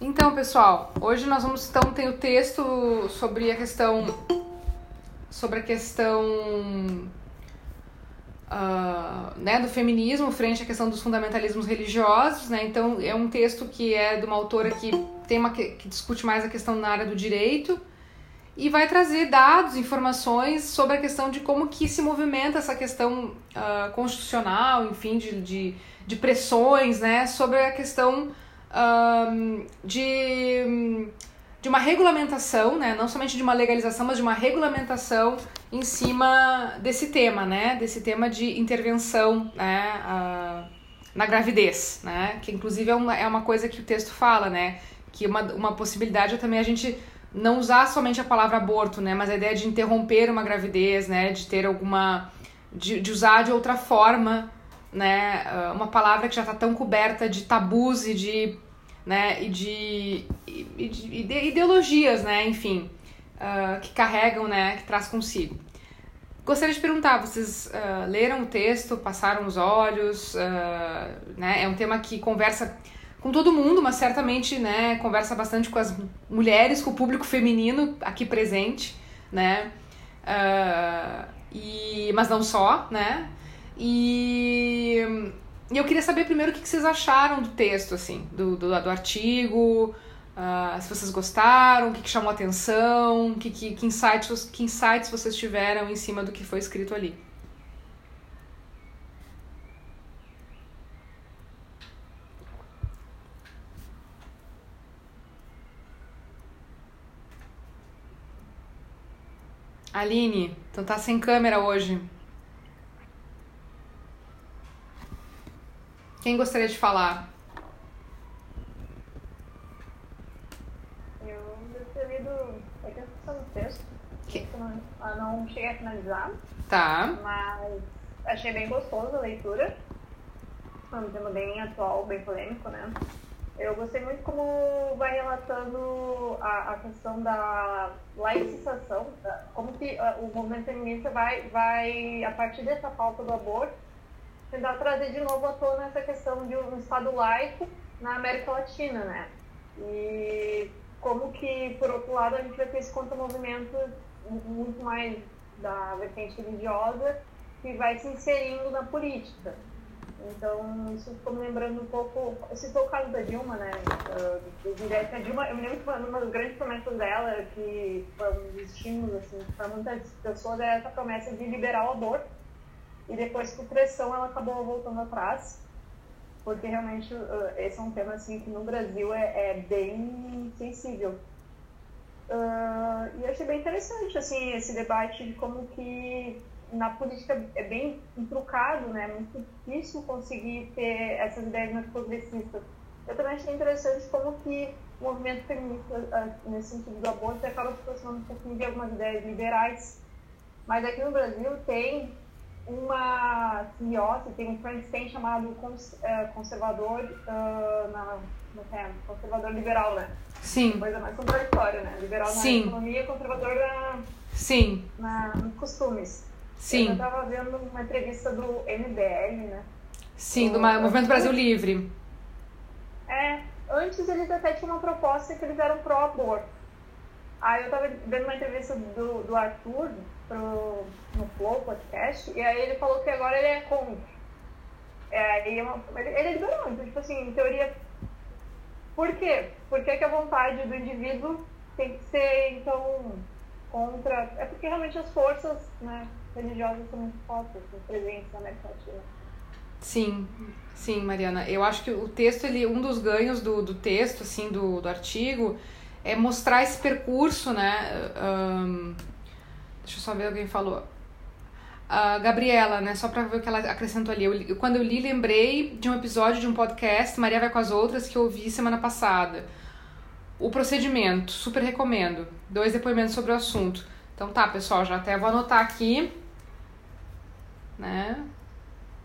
Então, pessoal, hoje nós vamos então tem o texto sobre a questão sobre a questão uh, né, do feminismo frente à questão dos fundamentalismos religiosos, né? Então é um texto que é de uma autora que tem uma que, discute mais a questão na área do direito e vai trazer dados, informações sobre a questão de como que se movimenta essa questão uh, constitucional, enfim, de, de, de, pressões, né, sobre a questão uh, de, de uma regulamentação, né, não somente de uma legalização, mas de uma regulamentação em cima desse tema, né, desse tema de intervenção, né, uh, na gravidez, né, que inclusive é uma, é uma coisa que o texto fala, né, que uma, uma possibilidade é também a gente não usar somente a palavra aborto, né, mas a ideia de interromper uma gravidez, né, de ter alguma de, de usar de outra forma, né, ah, uma palavra que já está tão coberta de tabus e de, né, e de, e de, de ideologias, né, enfim, uh, que carregam, né, que traz consigo. Gostaria de perguntar, vocês uh, leram o texto, passaram os olhos, uh, né, é um tema que conversa com todo mundo, mas certamente, né, conversa bastante com as mulheres, com o público feminino aqui presente, né, e, mas não só, né, e, eu queria saber primeiro o que vocês acharam do texto, assim, do, do, do artigo, uh, se vocês gostaram, o que, que chamou atenção, que, que, que, insights, que insights vocês tiveram em cima do que foi escrito ali. Aline, então tá sem câmera hoje. Quem gostaria de falar? Eu devo lido a questão do texto. Que? Eu não, eu cheguei a finalizar. Tá. Mas achei bem gostoso a leitura. É um tema bem atual, bem polêmico, né? Eu gostei muito como vai relatando a, a questão da laicização, como que uh, o movimento feminista vai, vai, a partir dessa pauta do aborto, tentar trazer de novo à tona essa questão de um Estado laico na América Latina, né? E como que, por outro lado, a gente vai ter esse contra-movimento muito mais da vertente religiosa que vai se inserindo na política. Então, isso ficou me lembrando um pouco. Esse foi o caso da Dilma, né? Uh, direto, a Dilma, eu me lembro que uma das grandes promessas dela, que foi um dos estímulos assim, para muitas pessoas, é essa promessa de liberar o aborto. E depois, por pressão, ela acabou voltando atrás. Porque realmente uh, esse é um tema assim, que no Brasil é, é bem sensível. Uh, e achei bem interessante assim, esse debate de como que na política é bem trucado, né? É muito difícil conseguir ter essas ideias mais progressistas. Eu também achei interessante como que o movimento feminista, ah, nesse sentido do aborto, acaba se aproximando um pouquinho de algumas ideias liberais. Mas aqui no Brasil tem uma CEO, tem um Frankenstein chamado eh, conservador, uh, na, é, conservador liberal, né? Sim. Coisa mais contraditória, né? Liberal Sim. na economia, conservador na, Sim. na, nos costumes. Sim. Eu estava vendo uma entrevista do MBL, né? Sim, do, Movimento Brasil Livre. É, antes eles até tinham uma proposta que eles eram pró-aborto. Aí eu estava vendo uma entrevista do, do Arthur pro, no Flow Podcast, e aí ele falou que agora ele é contra. É, ele, é ele é liberal, então, tipo assim, em teoria. Por quê? Por que, que a vontade do indivíduo tem que ser, então, contra. É porque realmente as forças, né? religiosas são muito fortes, presentes na América Latina. Sim, sim, Mariana. Eu acho que o texto, ele, um dos ganhos do, do texto, assim, do, do artigo, é mostrar esse percurso, né? Um, deixa eu só ver alguém falou. A Gabriela, né? Só pra ver o que ela acrescentou ali. Eu, quando eu li, lembrei de um episódio de um podcast, Maria Vai com as Outras, que eu ouvi semana passada. O procedimento, super recomendo. Dois depoimentos sobre o assunto. Então tá, pessoal, já até vou anotar aqui né?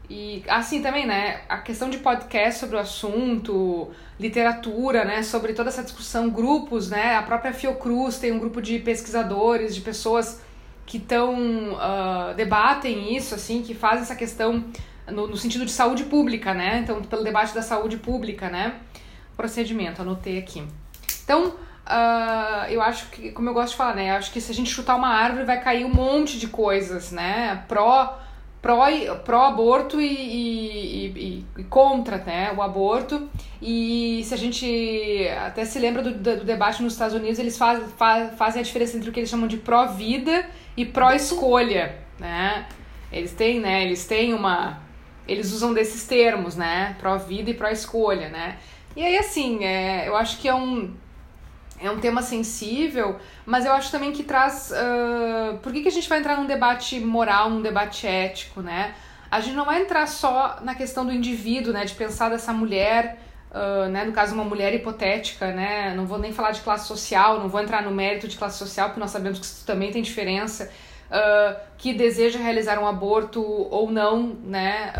E assim também, né? A questão de podcast sobre o assunto, literatura, né? Sobre toda essa discussão, grupos, né? A própria Fiocruz tem um grupo de pesquisadores, de pessoas que estão uh, debatem isso, assim, que fazem essa questão no, no, sentido de saúde pública, né? Então, pelo debate da saúde pública, né? Procedimento, anotei aqui. Então, uh, eu acho que, como eu gosto de falar, né? Eu acho que se a gente chutar uma árvore vai cair um monte de coisas, né? Pró pró, pró e, e, e, e, contra né, o aborto. E se a gente até se lembra do, do debate nos Estados Unidos, eles faz, faz, fazem a diferença entre o que eles chamam de pró-vida e pró-escolha. Né? Eles têm, né? Eles têm uma. Eles usam desses termos, né? Pró-vida e pró-escolha, né? E aí, assim, é, eu acho que é um é um tema sensível, mas eu acho também que traz. Uh, por que, que a gente vai entrar num debate moral, num debate ético, né? A gente não vai entrar só na questão do indivíduo, né? De pensar dessa mulher, uh, né? No caso, uma mulher hipotética, né? Não vou nem falar de classe social, não vou entrar no mérito de classe social, porque nós sabemos que isso também tem diferença. Uh, que deseja realizar um aborto ou não, né?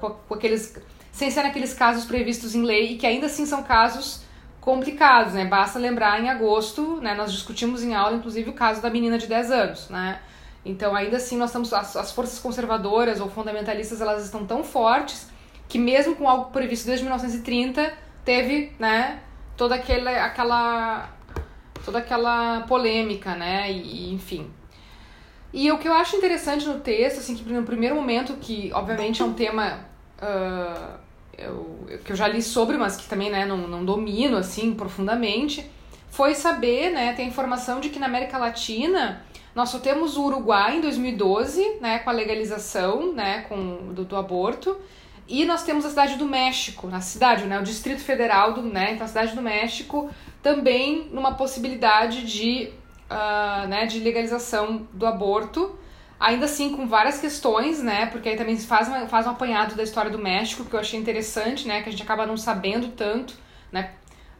com, com aqueles. Sem ser naqueles casos previstos em lei, e que ainda assim são casos complicados, né? Basta lembrar em agosto, né? Nós discutimos em aula, inclusive, o caso da menina de 10 anos, né? Então, ainda assim, nós estamos as, as forças conservadoras ou fundamentalistas, elas estão tão fortes que mesmo com algo previsto desde 1930, teve, né, toda aquela aquela toda aquela polêmica, né? E, enfim. E o que eu acho interessante no texto, assim, que no primeiro momento, que obviamente é um tema uh, eu, que eu já li sobre, mas que também né, não, não domino assim profundamente, foi saber, né, ter a informação de que na América Latina nós só temos o Uruguai em 2012, né, com a legalização, né, com, do, do aborto, e nós temos a cidade do México, na cidade, né, o Distrito Federal, do, né, então a cidade do México, também numa possibilidade de, uh, né, de legalização do aborto, Ainda assim, com várias questões, né? Porque aí também faz, uma, faz um apanhado da história do México, que eu achei interessante, né? Que a gente acaba não sabendo tanto, né?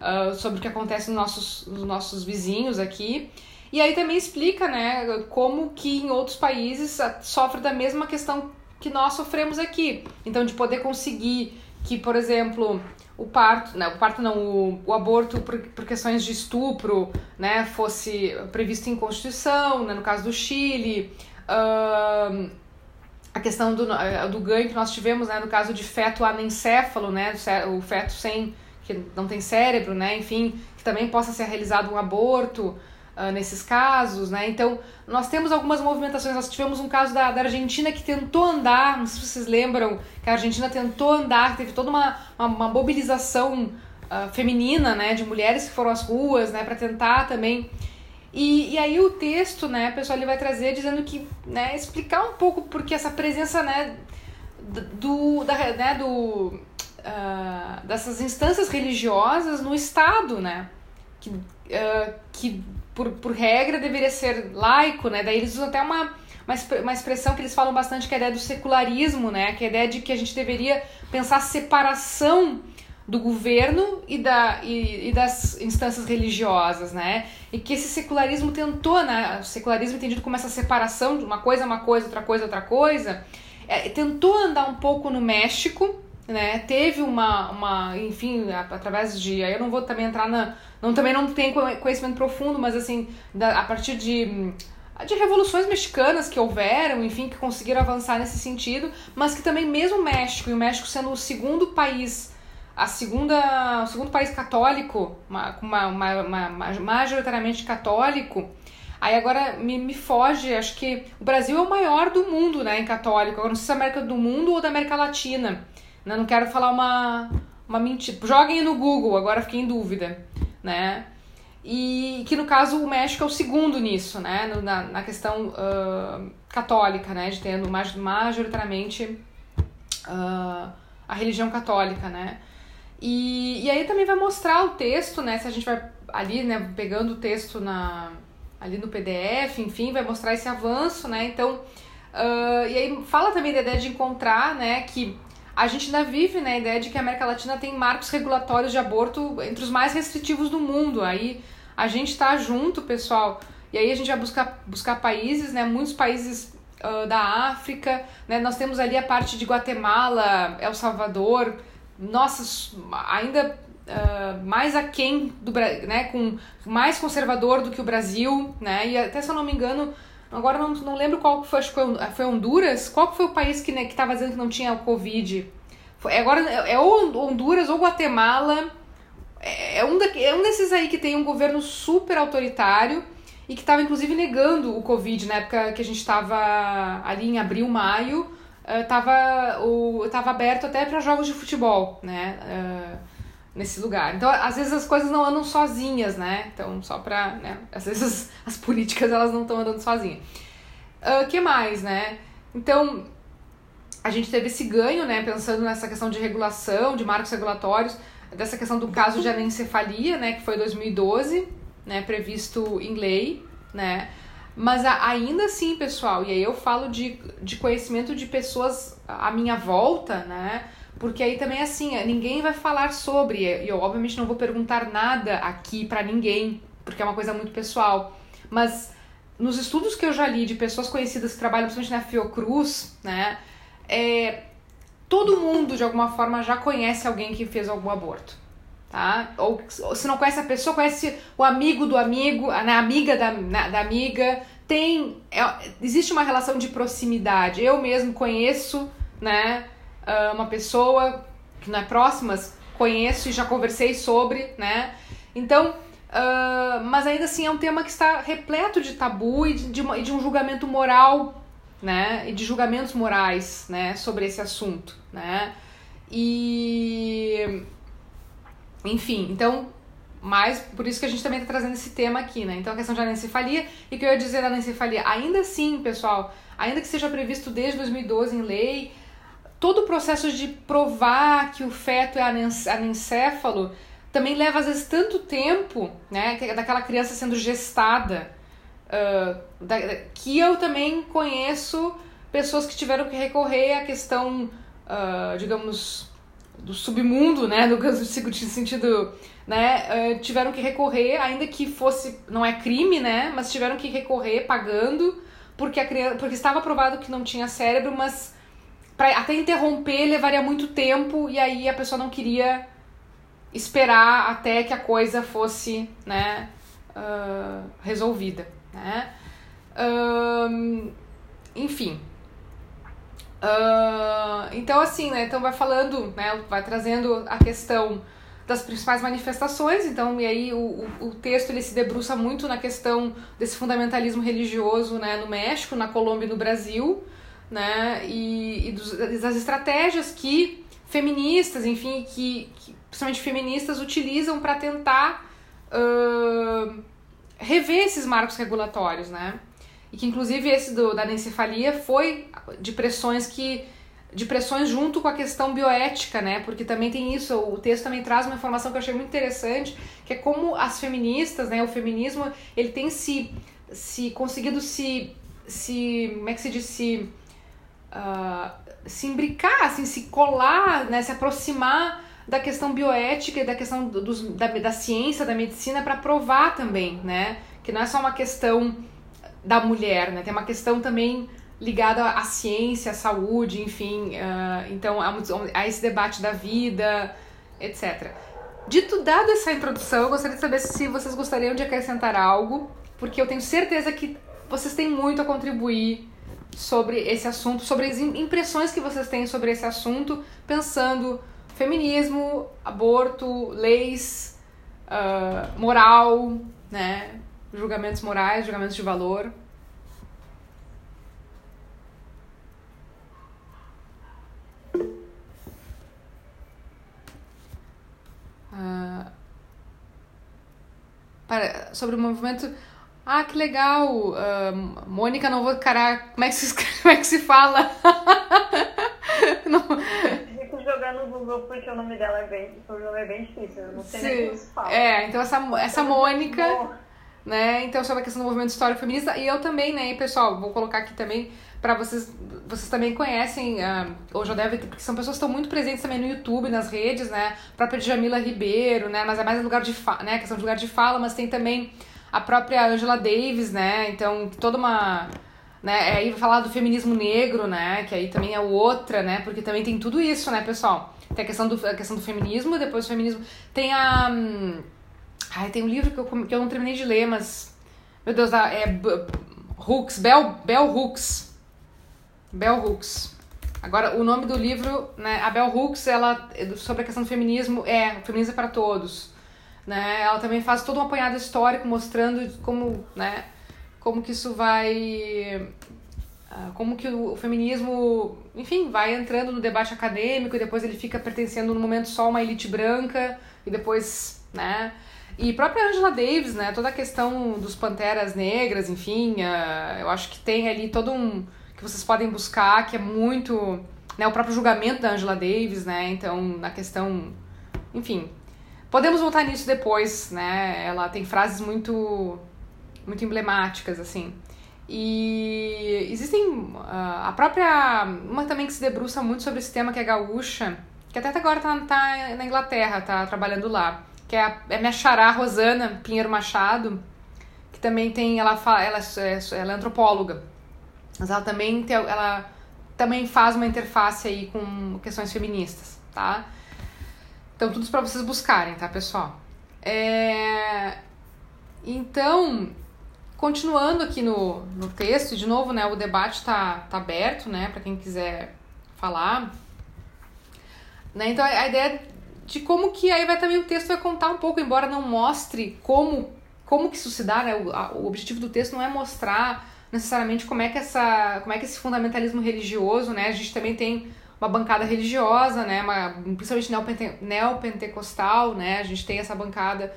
Uh, sobre o que acontece nos nossos, nos nossos vizinhos aqui. E aí também explica, né? Como que em outros países sofre da mesma questão que nós sofremos aqui. Então, de poder conseguir que, por exemplo, o parto, né, o parto não, o, o aborto por, por, questões de estupro, né, fosse previsto em Constituição, né, no caso do Chile, Uh, a questão do, eh, do ganho que nós tivemos, né, no caso de feto anencéfalo, né, o feto sem, que não tem cérebro, né, enfim, que também possa ser realizado um aborto uh, nesses casos, né, então nós temos algumas movimentações, nós tivemos um caso da, da Argentina que tentou andar, não sei se vocês lembram, que a Argentina tentou andar, teve toda uma, uma, uma mobilização uh, feminina, né, de mulheres que foram às ruas, né, para tentar também e, e aí o texto, né, pessoal, ele vai trazer dizendo que, né, explicar um pouco porque essa presença, né, do, da, né, do, uh, dessas instâncias religiosas no Estado, né, que, uh, que por, por regra deveria ser laico, né, daí eles usam até uma, uma expressão que eles falam bastante que é a ideia do secularismo, né, que é a ideia de que a gente deveria pensar separação do governo e, da, e, e, das instâncias religiosas, né? E que esse secularismo tentou, né? O secularismo entendido como essa separação de uma coisa uma coisa, outra coisa outra coisa, é, tentou andar um pouco no México, né? Teve uma, uma enfim, através de, aí eu não vou também entrar na, não também não tenho conhecimento profundo, mas assim, da, a partir de de revoluções mexicanas que houveram, enfim, que conseguiram avançar nesse sentido, mas que também mesmo o México, e o México sendo o segundo país a segunda, o segundo país católico, uma, uma, uma, uma, majoritariamente católico, aí agora me, me foge, acho que o Brasil é o maior do mundo, né, em católico, agora não sei se é América do Mundo ou da América Latina, né, não quero falar uma, uma mentira, joguem no Google, agora fiquei em dúvida, né, e que no caso o México é o segundo nisso, né, na, na questão uh, católica, né, de tendo majoritariamente uh, a religião católica, né, e, e aí também vai mostrar o texto, né? Se a gente vai ali, né, pegando o texto na, ali no PDF, enfim, vai mostrar esse avanço, né? Então, uh, e aí fala também da ideia de encontrar, né, que a gente ainda vive né, a ideia de que a América Latina tem marcos regulatórios de aborto entre os mais restritivos do mundo. Aí a gente está junto, pessoal, e aí a gente vai buscar, buscar países, né, muitos países uh, da África, né, nós temos ali a parte de Guatemala, El Salvador, nossa, ainda uh, mais aquém do né, com mais conservador do que o Brasil, né? E até se eu não me engano, agora não, não lembro qual foi, acho que foi, foi Honduras, qual foi o país que né, que estava dizendo que não tinha o Covid? Foi, agora é, é ou Honduras ou Guatemala. é, é um, da, é um desses aí que tem um governo super autoritário e que estava inclusive negando o Covid na época que a gente estava ali em abril, maio, estava uh, tava aberto até para jogos de futebol, né? Uh, nesse lugar. Então, às vezes as coisas não andam sozinhas, né? Então, só pra, né? Às vezes as, as políticas elas não estão andando sozinhas. O uh, que mais, né? Então, a gente teve esse ganho, né? Pensando nessa questão de regulação, de marcos regulatórios, dessa questão do caso de anencefalia, né? Que foi 2012, né? Previsto em lei, né? Mas ainda assim, pessoal, e aí eu falo de, de conhecimento de pessoas à minha volta, né? Porque aí também assim, ninguém vai falar sobre, e eu obviamente não vou perguntar nada aqui para ninguém, porque é uma coisa muito pessoal. Mas nos estudos que eu já li de pessoas conhecidas que trabalham principalmente na Fiocruz, né? É, todo mundo de alguma forma já conhece alguém que fez algum aborto tá? Ou, ou, se não conhece a pessoa, conhece o amigo do amigo, a né, amiga da, na, da amiga. Tem, é, existe uma relação de proximidade. Eu mesmo conheço, né, ah, uma pessoa que não é próxima, conheço e já conversei sobre, né? Então, uh, mas ainda assim é um tema que está repleto de tabu e de, de, uma, de um julgamento moral, né? E de julgamentos morais, né? Sobre esse assunto, né? E enfim, então, mas por isso que a gente também está trazendo esse tema aqui, né? Então a questão de anencefalia, e que eu ia dizer da anencefalia, ainda assim, pessoal, ainda que seja previsto desde 2012 em lei, todo o processo de provar que o feto é anencéfalo também leva às vezes tanto tempo, né, daquela criança sendo gestada, uh, da, que eu também conheço pessoas que tiveram que recorrer à questão, uh, digamos, do submundo, né, no sentido, né, uh, tiveram que recorrer, ainda que fosse, não é crime, né, mas tiveram que recorrer pagando, porque a criança, porque estava provado que não tinha cérebro, mas para até interromper levaria muito tempo e aí a pessoa não queria esperar até que a coisa fosse, né, uh, resolvida, né. Enfim, Uh, então, assim, né? Então vai falando, né? Vai trazendo a questão das principais manifestações. Então, e aí o, o, o, texto ele se debruça muito na questão desse fundamentalismo religioso, né? No México, na Colômbia e no Brasil, né? E, e dos, das estratégias que feministas, enfim, que, que principalmente feministas utilizam para tentar uh, rever esses marcos regulatórios, né? e que inclusive esse do, da anencefalia foi de pressões que de pressões junto com a questão bioética, né? Porque também tem isso, o texto também traz uma informação que eu achei muito interessante, que é como as feministas, né, o feminismo, ele tem se se conseguido se se como é que se diz se uh, se imbricar, assim, se colar, né, se aproximar da questão bioética e da questão dos, da, da ciência, da medicina para provar também, né? Que não é só uma questão da mulher, né? Tem uma questão também ligada à ciência, à saúde, enfim, uh, então há, esse debate da vida, etc. Dito dado essa introdução, eu gostaria de saber se vocês gostariam de acrescentar algo, porque eu tenho certeza que vocês têm muito a contribuir sobre esse assunto, sobre as impressões que vocês têm sobre esse assunto, pensando feminismo, aborto, leis, uh, moral, né? julgamentos morais, julgamentos de valor. Uh, para, sobre o movimento. Ah, que legal! Uh, Mônica, não vou. Caraca, como é que se, como é que se fala? não. Fico jogando no Google porque o nome dela é bem, o nome é bem difícil, não sei Sim. nem como se fala. É, então essa, essa Mônica né? Então, sobre a questão do movimento histórico feminista. E eu também, né, pessoal, vou colocar aqui também para vocês. Vocês também conhecem, uh, ou já devem porque são pessoas que estão muito presentes também no YouTube, nas redes, né? A própria Jamila Ribeiro, né? Mas é mais lugar de fala, né? Questão de lugar de fala, mas tem também a própria Angela Davis, né? Então, toda uma. Né? Aí vai falar do feminismo negro, né? Que aí também é outra, né? Porque também tem tudo isso, né, pessoal? Tem a questão do, a questão do feminismo, depois do feminismo. Tem a. Hum, Ai, tem um livro que eu, que eu não terminei de ler, mas. Meu Deus, é. Hooks, Bell, Bell Hooks. Bell Hooks. Agora, o nome do livro, né? A Bell Hooks, ela. Sobre a questão do feminismo, é. Feminismo é para todos. né? Ela também faz todo um apanhado histórico mostrando como, né, como que isso vai ah, como que o feminismo, enfim, vai entrando no debate acadêmico e depois ele fica pertencendo no momento só a uma elite branca e depois, né? E própria Angela Davis, né? Toda a questão dos panteras negras, enfim, uh, eu acho que tem ali todo um que vocês podem buscar que é muito, né? O próprio julgamento da Angela Davis, né? Então, na questão, enfim, podemos voltar nisso depois, né? Ela tem frases muito, muito emblemáticas, assim. E existem uh, a própria. Uma também que se debruça muito sobre esse tema, que é gaúcha, que até agora tá, tá na Inglaterra, tá trabalhando lá. Que é, a, é minha xará Rosana Pinheiro Machado, que também tem. Ela, fala, ela, é, ela é antropóloga. Mas ela também, tem, ela também faz uma interface aí com questões feministas, tá? Então, tudo para vocês buscarem, tá, pessoal? É... Então, Continuando aqui no, no texto, de novo, né, o debate está tá aberto, né, para quem quiser falar. Né, então, a ideia de como que aí vai também o texto vai contar um pouco, embora não mostre como como que isso se dá, né, o, a, o objetivo do texto não é mostrar necessariamente como é que essa como é que esse fundamentalismo religioso, né, a gente também tem uma bancada religiosa, né, uma, principalmente neopente, neopentecostal, né, a gente tem essa bancada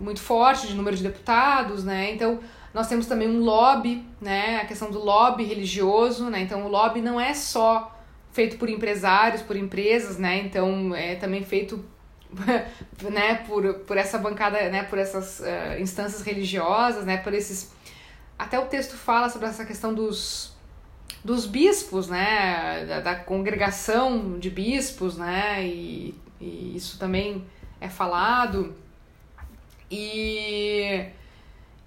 muito forte de número de deputados, né, então nós temos também um lobby, né? A questão do lobby religioso, né? Então o lobby não é só feito por empresários, por empresas, né? Então é também feito né, por, por essa bancada, né, por essas uh, instâncias religiosas, né, por esses até o texto fala sobre essa questão dos dos bispos, né, da, da congregação de bispos, né, e, e isso também é falado e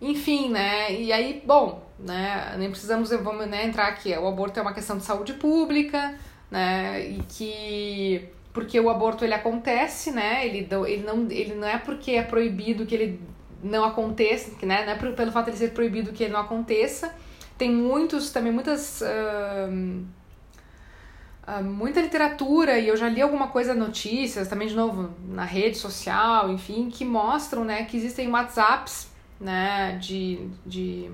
enfim, né? E aí, bom, né? Nem precisamos vamos, né, entrar aqui. O aborto é uma questão de saúde pública, né? E que porque o aborto ele acontece, né? Ele, ele, não, ele não é porque é proibido que ele não aconteça, né? Não é pelo fato de ele ser proibido que ele não aconteça. Tem muitos, também muitas. Uh, uh, muita literatura, e eu já li alguma coisa, notícias, também de novo, na rede social, enfim, que mostram né, que existem WhatsApps né, de, de,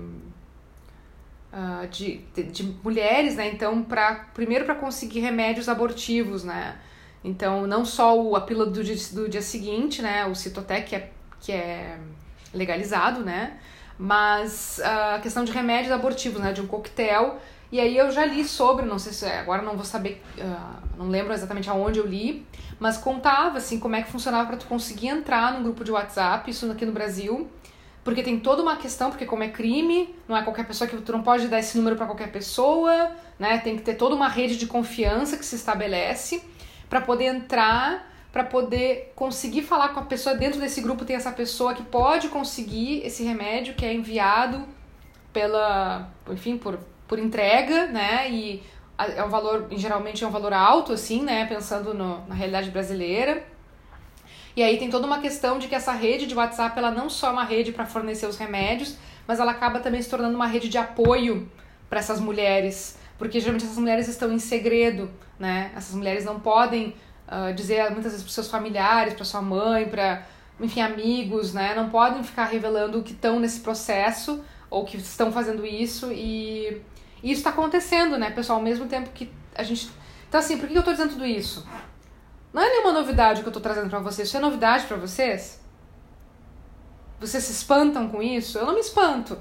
uh, de, de, de, mulheres, né, então, pra, primeiro para conseguir remédios abortivos, né, então não só o, a pílula do dia, do dia seguinte, né, o Citotec que é, que é legalizado, né, mas a questão de remédios abortivos, né, de um coquetel, e aí eu já li sobre, não sei se agora não vou saber, uh, não lembro exatamente aonde eu li, mas contava assim como é que funcionava para tu conseguir entrar num grupo de WhatsApp, isso aqui no Brasil, porque tem toda uma questão, porque como é crime, não é qualquer pessoa que tu não pode dar esse número para qualquer pessoa, né? Tem que ter toda uma rede de confiança que se estabelece para poder entrar, para poder conseguir falar com a pessoa dentro desse grupo tem essa pessoa que pode conseguir esse remédio que é enviado pela, enfim, por por entrega, né? E é um valor, geralmente é um valor alto assim, né, pensando no, na realidade brasileira. E aí tem toda uma questão de que essa rede de WhatsApp, ela não só é uma rede para fornecer os remédios, mas ela acaba também se tornando uma rede de apoio para essas mulheres, porque geralmente essas mulheres estão em segredo, né? Essas mulheres não podem uh, dizer muitas vezes para seus familiares, para sua mãe, para enfim amigos, né? Não podem ficar revelando o que estão nesse processo ou que estão fazendo isso e, e isso está acontecendo, né, pessoal? Ao mesmo tempo que a gente então, assim, por que eu estou dizendo tudo isso? Não é nenhuma novidade que eu tô trazendo para vocês. Isso é novidade para vocês? Vocês se espantam com isso? Eu não me espanto,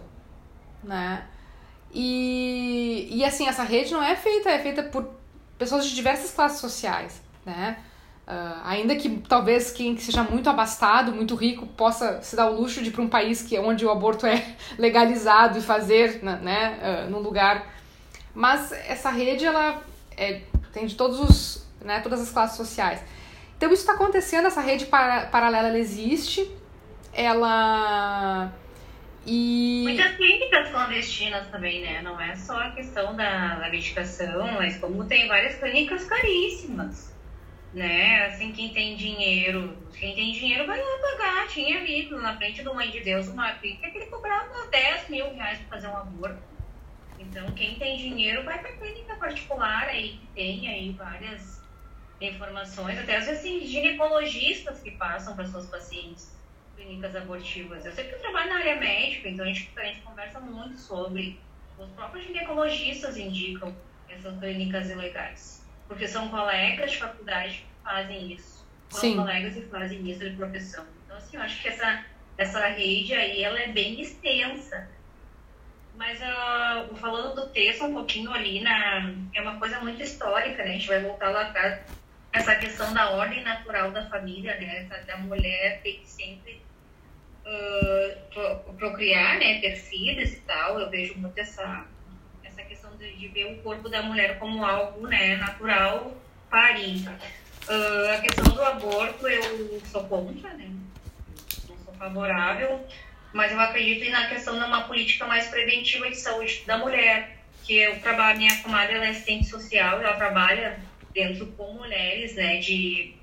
né? E, e assim, essa rede não é feita, é feita por pessoas de diversas classes sociais, né? Uh, ainda que talvez quem seja muito abastado, muito rico, possa se dar o luxo de ir para um país que, onde o aborto é legalizado e fazer né, uh, num lugar. Mas essa rede ela é, tem de todos os né, todas as classes sociais. Então isso está acontecendo, essa rede para, paralela ela existe, ela e muitas clínicas clandestinas também, né? Não é só a questão da, da medicação, mas como tem várias clínicas caríssimas, né? Assim, quem tem dinheiro, quem tem dinheiro vai lá pagar. Tinha visto na frente do Mãe de Deus uma clínica que ele cobrava 10 mil reais para fazer um aborto. Então, quem tem dinheiro vai para clínica particular aí, que tem aí várias informações, até às vezes assim, ginecologistas que passam para suas pacientes clínicas abortivas. Eu sei que eu trabalho na área médica, então a gente, a gente conversa muito sobre. Os próprios ginecologistas indicam essas clínicas ilegais, porque são colegas de faculdade que fazem isso. São Sim. colegas e fazem isso de profissão. Então, assim, eu acho que essa, essa rede aí, ela é bem extensa. Mas uh, falando do texto um pouquinho ali, na, é uma coisa muito histórica, né? A gente vai voltar lá atrás. Essa questão da ordem natural da família, né? Da mulher ter que sempre uh, procriar, né? Ter filhos e tal. Eu vejo muito essa, essa questão de, de ver o corpo da mulher como algo né, natural, parir. Uh, a questão do aborto, eu sou contra, né? Não sou favorável mas eu acredito na questão de uma política mais preventiva de saúde da mulher, que eu trabalho, minha comadre ela é assistente social, ela trabalha dentro com mulheres, né, de,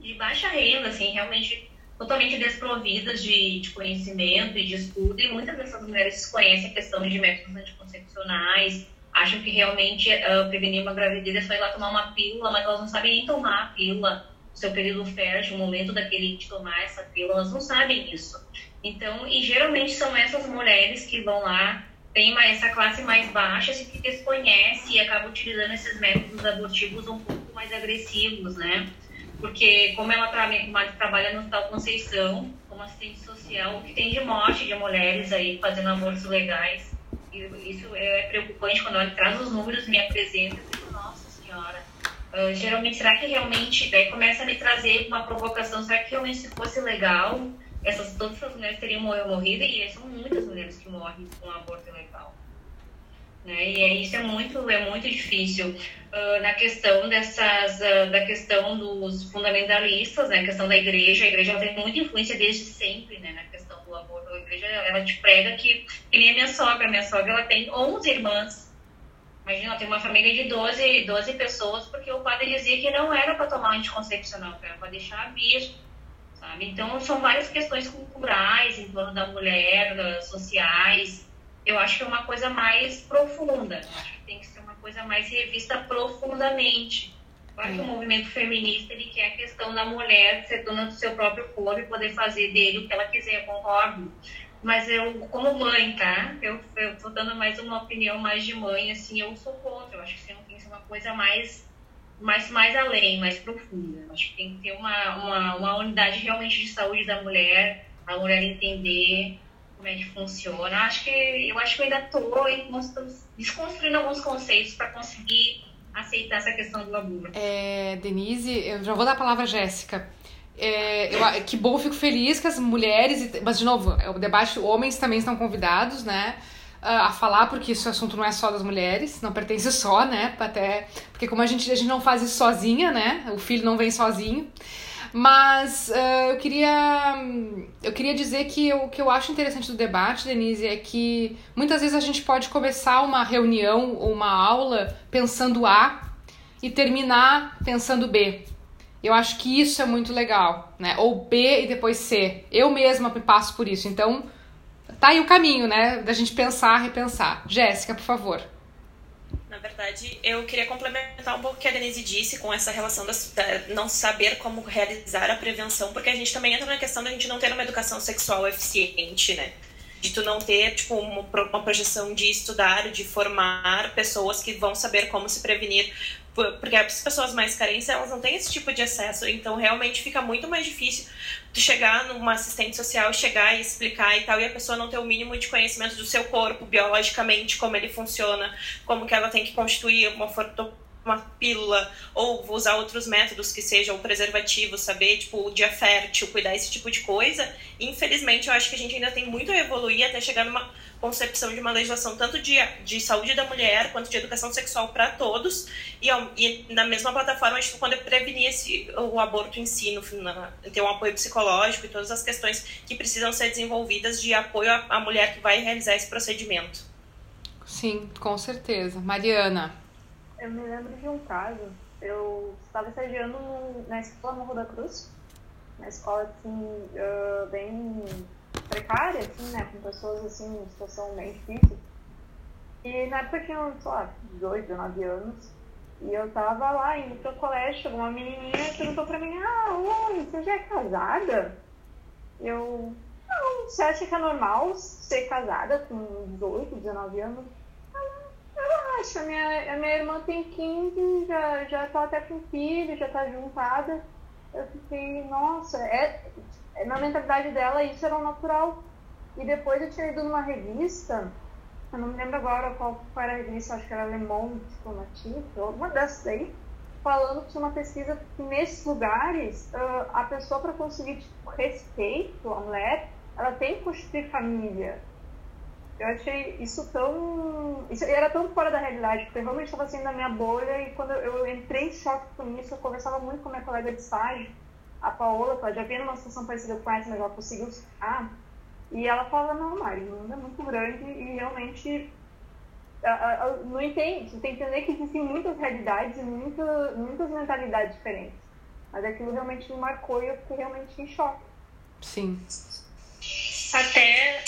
de baixa renda, assim, realmente totalmente desprovidas de, de conhecimento e de estudo, e muitas dessas mulheres desconhecem a questão de métodos anticoncepcionais, acham que realmente uh, prevenir uma gravidez é só ir lá tomar uma pílula, mas elas não sabem nem tomar a pílula, o seu período fértil, o momento daquele de tomar essa pílula, elas não sabem isso. Então, e geralmente são essas mulheres que vão lá, tem uma, essa classe mais baixa, que desconhece e acaba utilizando esses métodos abortivos um pouco mais agressivos, né? Porque como ela trabalha no Hospital Conceição, como assistente social, o que tem de morte de mulheres aí fazendo abortos legais, isso é preocupante quando ela traz os números, me apresenta, eu digo, nossa senhora, uh, geralmente, será que realmente, daí começa a me trazer uma provocação, será que realmente se fosse legal, essas, todas essas mulheres teriam morrido e são muitas mulheres que morrem com aborto ilegal. Né? E é, isso é muito, é muito difícil. Uh, na questão dessas, uh, da questão dos fundamentalistas, né? a questão da igreja, a igreja tem muita influência desde sempre né? na questão do aborto. A igreja ela te prega que, que nem a minha sogra, a minha sogra ela tem 11 irmãs. Imagina, ela tem uma família de 12, 12 pessoas, porque o padre dizia que não era para tomar anticoncepcional, era para deixar virgem sabe? Então, são várias questões culturais em torno da mulher, sociais. Eu acho que é uma coisa mais profunda. Eu acho que tem que ser uma coisa mais revista profundamente. Acho que o movimento feminista ele quer a questão da mulher ser dona do seu próprio corpo e poder fazer dele o que ela quiser, eu concordo. Mas eu, como mãe, tá? Eu, eu tô dando mais uma opinião mais de mãe, assim, eu sou contra. Eu acho que tem que ser uma coisa mais mas mais além, mais profunda. Acho que tem que ter uma, uma, uma unidade realmente de saúde da mulher, a mulher entender como é que funciona. Acho que eu acho que eu ainda estou desconstruindo alguns conceitos para conseguir aceitar essa questão do aborto. É, Denise, eu já vou dar a palavra à Jéssica. É, eu, que bom, fico feliz que as mulheres, mas de novo, é o debate, homens também estão convidados, né? A falar, porque esse assunto não é só das mulheres, não pertence só, né? Até, porque como a gente, a gente não faz isso sozinha, né? O filho não vem sozinho. Mas uh, eu queria eu queria dizer que o que eu acho interessante do debate, Denise, é que muitas vezes a gente pode começar uma reunião ou uma aula pensando A e terminar pensando B. Eu acho que isso é muito legal, né? Ou B e depois C. Eu mesma passo por isso. Então, tá aí o caminho, né? Da gente pensar, repensar. Jéssica, por favor. Na verdade, eu queria complementar um pouco o que a Denise disse com essa relação da, da, não saber como realizar a prevenção, porque a gente também entra na questão da gente não ter uma educação sexual eficiente, né? De tu não ter, tipo, uma projeção de estudar, de formar pessoas que vão saber como se prevenir porque as pessoas mais carentes elas não têm esse tipo de acesso, então realmente fica muito mais difícil tu chegar numa assistente social, chegar e explicar e tal, e a pessoa não ter o mínimo de conhecimento do seu corpo, biologicamente, como ele funciona, como que ela tem que constituir uma uma pílula ou usar outros métodos que sejam o preservativo, saber, tipo, o dia fértil, cuidar esse tipo de coisa. Infelizmente, eu acho que a gente ainda tem muito a evoluir até chegar numa concepção de uma legislação tanto de, de saúde da mulher quanto de educação sexual para todos e, e, na mesma plataforma a gente pode prevenir esse, o aborto em si, no, na, ter um apoio psicológico e todas as questões que precisam ser desenvolvidas de apoio à mulher que vai realizar esse procedimento. Sim, com certeza. Mariana. Eu me lembro de um caso, eu estava estagiando na escola Morro da Cruz, uma escola assim, uh, bem precária, assim, né? Com pessoas assim, em situação bem difícil. E na época eu tinha, sei lá, 18, 19 anos. E eu tava lá indo pro colégio, uma menininha perguntou pra mim, ah, oi, você já é casada? Eu. Não, você acha que é normal ser casada com 18, 19 anos? Eu acho. A minha, a minha irmã tem 15, já, já tá até com filho, já tá juntada. Eu fiquei, nossa, é, é, na mentalidade dela isso era o natural. E depois eu tinha ido numa revista, eu não me lembro agora qual, qual era a revista, acho que era Le Monde Diplomatique, uma dessas aí, falando que tinha uma pesquisa que nesses lugares uh, a pessoa para conseguir tipo, respeito, a mulher, ela tem que constituir família. Eu achei isso tão. Isso era tão fora da realidade, porque eu realmente estava saindo da minha bolha e quando eu entrei em choque com isso, eu conversava muito com a minha colega de estágio, a Paola, que ela já vinha numa situação parecida com essa, mas ela conseguiu ficar. E ela fala: não, Mari, o mundo é muito grande e realmente. não entende, você tem que entender que existem muitas realidades e muita, muitas mentalidades diferentes. Mas aquilo realmente me marcou e eu fiquei realmente em choque. Sim. Até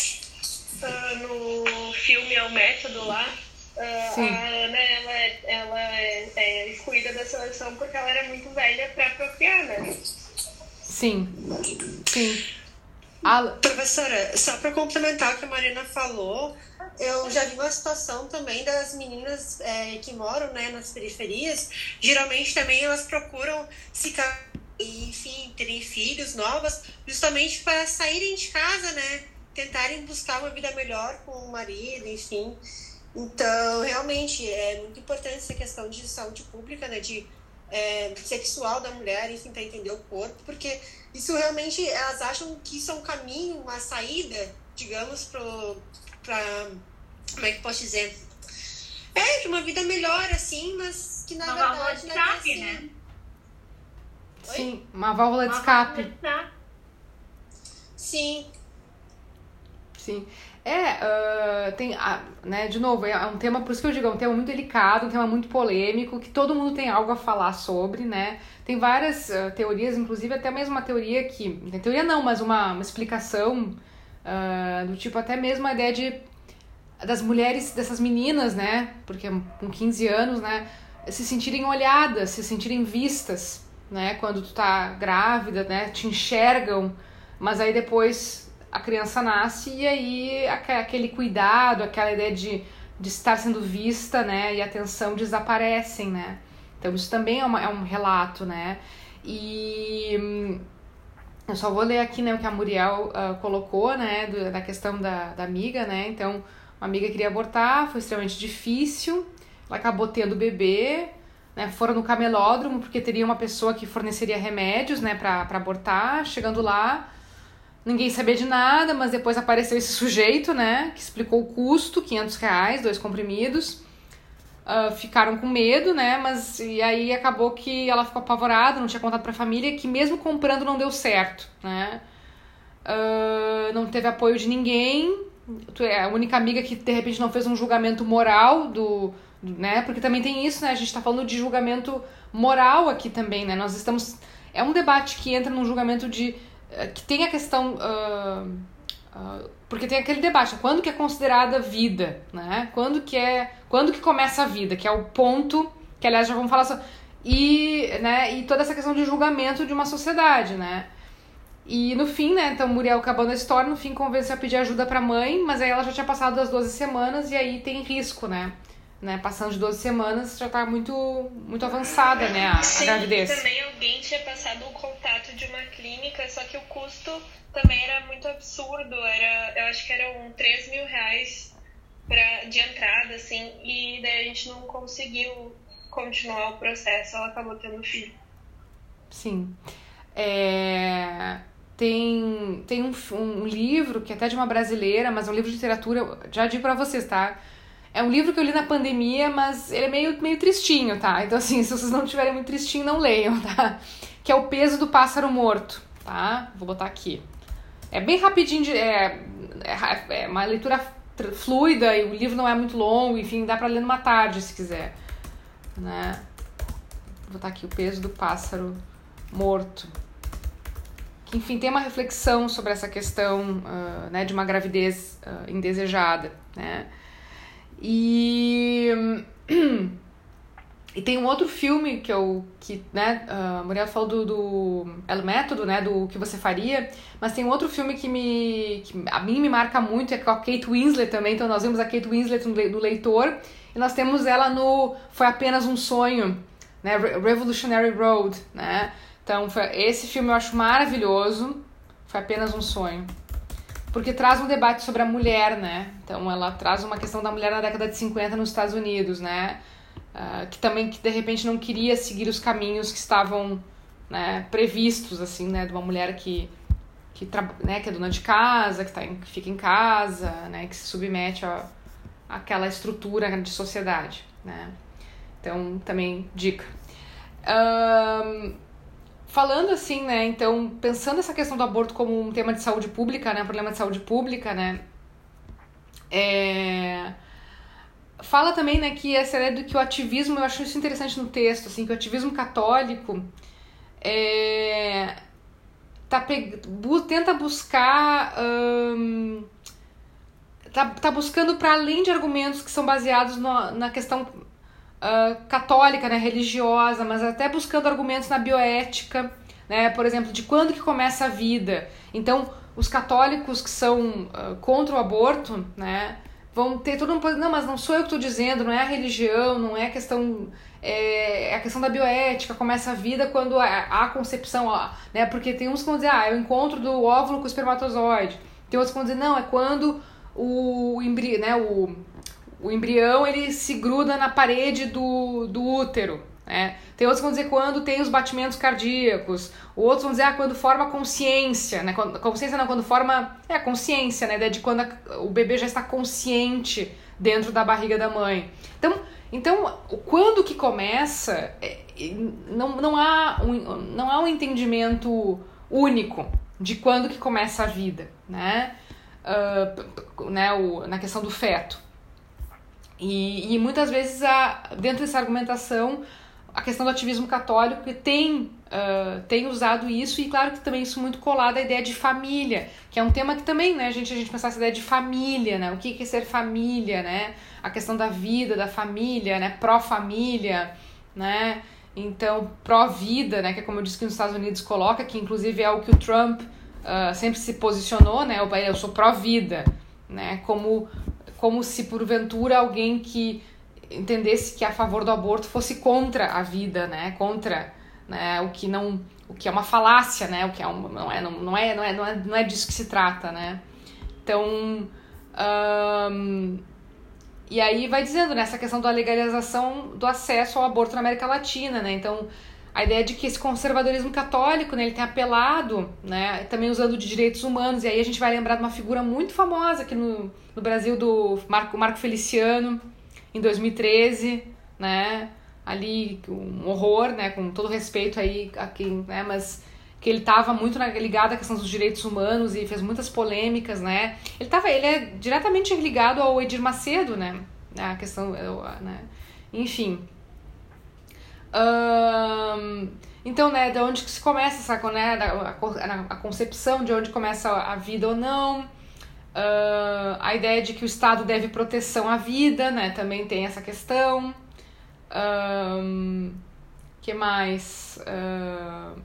uh, no filme É o Método lá, uh, a Ana ela, é, ela é, é, excluída da seleção porque ela era muito velha para procriar, né? Sim. Sim. A... Professora, só para complementar o que a Marina falou, eu já vi uma situação também das meninas é, que moram né, nas periferias, geralmente também elas procuram se enfim, terem filhos novas, justamente para saírem de casa, né? Tentarem buscar uma vida melhor com o marido, enfim. Então, realmente, é muito importante essa questão de saúde pública, né, de é, sexual da mulher, enfim, para entender o corpo, porque isso realmente, elas acham que isso é um caminho, uma saída, digamos, para como é que posso dizer? É, de uma vida melhor, assim, mas que na uma verdade... Válvula de é escape, assim. né? Sim, uma válvula de escape. Válvula de escape. Sim, Sim. É, uh, tem, uh, né, de novo, é um tema, por isso que eu digo, é um tema muito delicado, um tema muito polêmico, que todo mundo tem algo a falar sobre, né? Tem várias uh, teorias, inclusive até mesmo uma teoria que, teoria não, mas uma, uma explicação do tipo, até mesmo a ideia de das mulheres, dessas meninas, né, porque com 15 anos, né, se sentirem olhadas, se sentirem vistas, né, quando tu tá grávida, né, te enxergam, mas aí depois a criança nasce e aí aquele cuidado, aquela ideia de, de estar sendo vista, né, e atenção desaparecem, né. Então isso também é, uma, é um relato, né. E hum, eu só vou ler aqui, né, o que a Muriel uh, colocou, né, do, da questão da, da amiga, né. Então, uma amiga queria abortar, foi extremamente difícil, ela acabou tendo bebê, né, foram no camelódromo porque teria uma pessoa que forneceria remédios, né, para abortar. Chegando lá, Ninguém sabia de nada, mas depois apareceu esse sujeito, né? Que explicou o custo, 500 reais, dois comprimidos. Uh, ficaram com medo, né? Mas e aí acabou que ela ficou apavorada, não tinha contado pra família, que mesmo comprando não deu certo, né? Uh, não teve apoio de ninguém. Tu é a única amiga que de repente não fez um julgamento moral do, do, né? Porque também tem isso, né? A gente tá falando de julgamento moral aqui também, né? Nós estamos é um debate que entra num julgamento de que tem a questão. Uh, uh, porque tem aquele debate, quando que é considerada vida, né? Quando que é. Quando que começa a vida, que é o ponto, que aliás já vamos falar sobre. E, né, e toda essa questão de julgamento de uma sociedade, né? E no fim, né, então Muriel acabando a história, no fim convenceu a pedir ajuda pra mãe, mas aí ela já tinha passado das 12 semanas e aí tem risco, né? Né, passando de 12 semanas, já tá muito, muito avançada, né, a, Sim, a gravidez. também alguém tinha passado o contato de uma clínica, só que o custo também era muito absurdo, era, eu acho que eram 3 mil reais pra, de entrada, assim, e daí a gente não conseguiu continuar o processo, ela acabou tendo filho. Sim. É, tem tem um, um livro que é até de uma brasileira, mas é um livro de literatura, já digo para vocês, tá? É um livro que eu li na pandemia, mas ele é meio, meio tristinho, tá? Então, assim, se vocês não estiverem muito tristinho, não leiam, tá? Que é O Peso do Pássaro Morto, tá? Vou botar aqui. É bem rapidinho, de, é, é, é uma leitura fluida e o livro não é muito longo, enfim, dá pra ler numa tarde se quiser, né? Vou botar aqui O Peso do Pássaro Morto. Que, enfim, tem uma reflexão sobre essa questão uh, né, de uma gravidez uh, indesejada, né? E E tem um outro filme que eu, que, né, a Muriel falou do, do El Método, né, do que você faria, mas tem um outro filme que me, que a mim me marca muito, é com a Kate Winslet também, então nós vimos a Kate Winslet no Leitor, e nós temos ela no Foi Apenas um Sonho, né, Revolutionary Road, né, então foi, esse filme eu acho maravilhoso, Foi Apenas um Sonho. Porque traz um debate sobre a mulher, né? Então ela traz uma questão da mulher na década de 50 nos Estados Unidos, né? Uh, que também que de repente não queria seguir os caminhos que estavam né, previstos assim né de uma mulher que que, né, que é dona de casa que, tá em, que fica em casa né que se submete a aquela estrutura de sociedade né então também dica um, falando assim né então pensando essa questão do aborto como um tema de saúde pública né um problema de saúde pública né é fala também né, que essa ideia do que o ativismo, eu acho isso interessante no texto, assim, que o ativismo católico é, tá pe... bu... tenta buscar. Hum, tá, tá buscando para além de argumentos que são baseados no, na questão uh, católica, né, religiosa, mas até buscando argumentos na bioética, né, por exemplo, de quando que começa a vida. Então, os católicos que são uh, contra o aborto, né, vão ter todo um. Não, mas não sou eu que estou dizendo, não é a religião, não é a questão. É, é a questão da bioética, começa a vida quando há a concepção, ó, né? Porque tem uns que vão dizer, ah, é o encontro do óvulo com o espermatozoide. Tem outros que vão dizer, não, é quando o, embri, né, o, o embrião ele se gruda na parede do, do útero. Né? Tem outros que vão dizer quando tem os batimentos cardíacos, outros vão dizer ah, quando forma consciência, né? Consciência não, quando forma. É, consciência, né? De quando a, o bebê já está consciente dentro da barriga da mãe. Então, então quando que começa, é, não, não, há um, não há um entendimento único de quando que começa a vida, né? Uh, né o, na questão do feto. E, e muitas vezes, a, dentro dessa argumentação, a questão do ativismo católico que tem, uh, tem usado isso, e claro que também isso muito colado à ideia de família, que é um tema que também, né, a gente, a gente pensar essa ideia de família, né, o que é ser família, né, a questão da vida, da família, né, pró-família, né, então pró-vida, né, que é como eu disse que nos Estados Unidos coloca, que inclusive é o que o Trump uh, sempre se posicionou, né, eu sou pró-vida, né, como, como se porventura alguém que entendesse que a favor do aborto fosse contra a vida, né? Contra né? o que não o que é uma falácia, né? O que é um, não, é, não, é, não, é, não, é, não é disso que se trata, né? Então, e aí vai dizendo nessa né, questão da legalização do acesso ao aborto na América Latina, né? Então, a ideia de que esse conservadorismo católico, né, ele tem apelado, né, também usando de direitos humanos, e aí a gente vai lembrar de uma figura muito famosa aqui no, no Brasil, do Marco, Marco Feliciano, em 2013, né? Ali um horror, né? Com todo respeito aí a quem, né? Mas que ele estava muito ligado à questão dos direitos humanos e fez muitas polêmicas, né? Ele tava, ele é diretamente ligado ao Edir Macedo, né? A questão, né? Enfim. Um, então, né, de onde que se começa essa, né, a, a, concepção de onde começa a vida ou não, Uh, a ideia de que o Estado deve proteção à vida, né? Também tem essa questão. Um, que mais? Uh,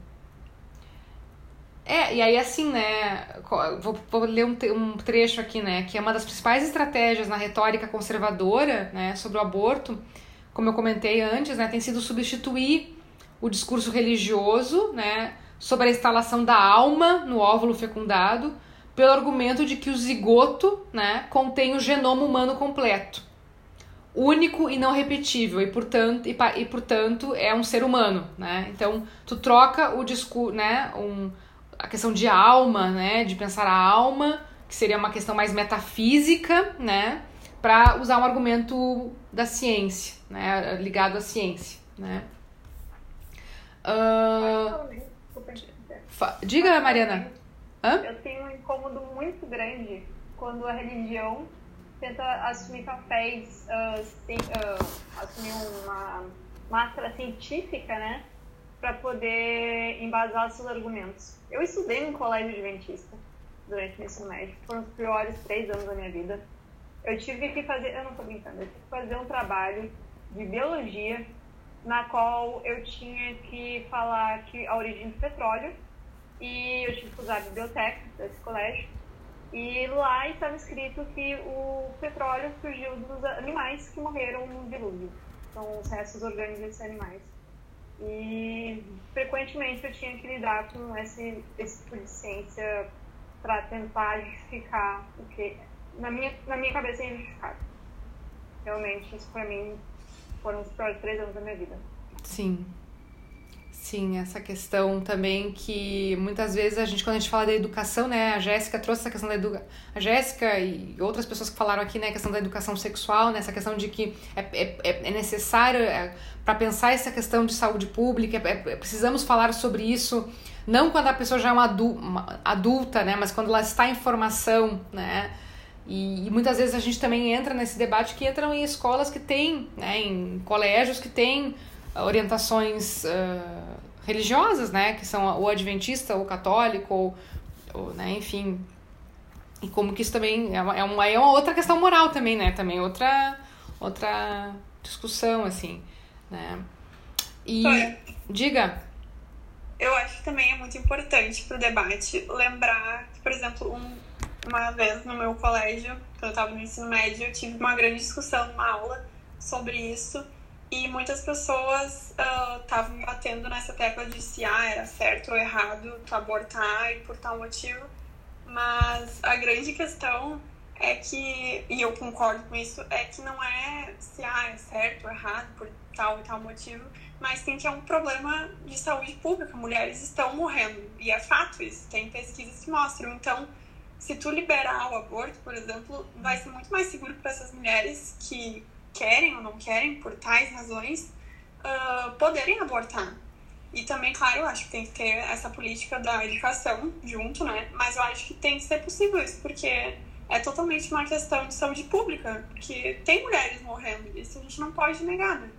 é, e aí assim, né? Vou, vou ler um, um trecho aqui, né? Que é uma das principais estratégias na retórica conservadora, né? Sobre o aborto, como eu comentei antes, né? Tem sido substituir o discurso religioso, né? Sobre a instalação da alma no óvulo fecundado pelo argumento de que o zigoto né, contém o genoma humano completo, único e não repetível, e portanto, e, e portanto é um ser humano. Né? Então, tu troca o discurso, né, um, a questão de alma, né, de pensar a alma, que seria uma questão mais metafísica, né, para usar um argumento da ciência, né, ligado à ciência. Né? Uh, diga, Mariana. Hã? Eu tenho um incômodo muito grande quando a religião tenta assumir papéis, uh, sem, uh, assumir uma máscara científica, né? Para poder embasar seus argumentos. Eu estudei no colégio adventista durante o ensino médio. Foram os piores três anos da minha vida. Eu tive que fazer, eu não tô brincando, eu tive que fazer um trabalho de biologia na qual eu tinha que falar que a origem do petróleo e eu tive que usar a biblioteca desse colégio. E lá estava escrito que o petróleo surgiu dos animais que morreram no dilúvio. São os restos orgânicos desses animais. E frequentemente eu tinha que lidar com esse, esse tipo de ciência para tentar justificar o que na minha na minha cabeça é injustificável. Realmente isso para mim foram os piores três anos da minha vida. Sim. Sim, essa questão também que muitas vezes a gente, quando a gente fala da educação, né, a Jéssica trouxe essa questão da educação, a Jéssica e outras pessoas que falaram aqui, né, a questão da educação sexual, né, essa questão de que é, é, é, é necessário, é, para pensar essa questão de saúde pública, é, é, precisamos falar sobre isso, não quando a pessoa já é uma, adu uma adulta, né, mas quando ela está em formação, né, e, e, muitas vezes a gente também entra nesse debate que entram em escolas que têm, né, em colégios que têm orientações uh, religiosas, né, que são o adventista, o católico, ou, ou, né, enfim, e como que isso também é uma, é uma, é uma outra questão moral também, né, também outra outra discussão assim, né. E Foi. diga. Eu acho que também é muito importante para o debate lembrar que, por exemplo, um, uma vez no meu colégio, quando eu estava no ensino médio, eu tive uma grande discussão numa aula sobre isso e muitas pessoas estavam uh, batendo nessa tecla de se ah, era certo ou errado tu abortar e por tal motivo. Mas a grande questão é que, e eu concordo com isso, é que não é se ah, é certo ou errado por tal e tal motivo, mas sim que é um problema de saúde pública. Mulheres estão morrendo. E é fato isso, tem pesquisas que mostram. Então, se tu liberar o aborto, por exemplo, vai ser muito mais seguro para essas mulheres que querem ou não querem, por tais razões, uh, poderem abortar. E também, claro, eu acho que tem que ter essa política da educação junto, né? Mas eu acho que tem que ser possível isso, porque é totalmente uma questão de saúde pública, porque tem mulheres morrendo, isso a gente não pode negar, né?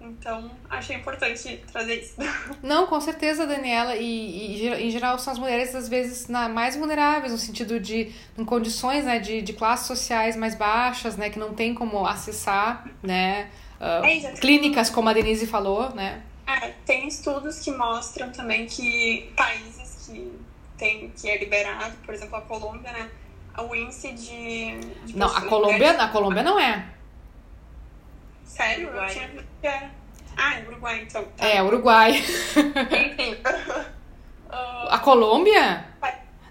Então, achei importante trazer isso. Não, com certeza, Daniela. E, e em geral são as mulheres, às vezes, na, mais vulneráveis, no sentido de em condições né, de, de classes sociais mais baixas, né? Que não tem como acessar, né? Uh, é, clínicas, como a Denise falou, né? É, tem estudos que mostram também que países que tem que é liberado, por exemplo, a Colômbia, né? O índice de. de não, a Colômbia, a Colômbia não é. Sério? Uruguai. Eu tinha era. Ah, é Uruguai, então. Tá. É, Uruguai. Enfim. a Colômbia?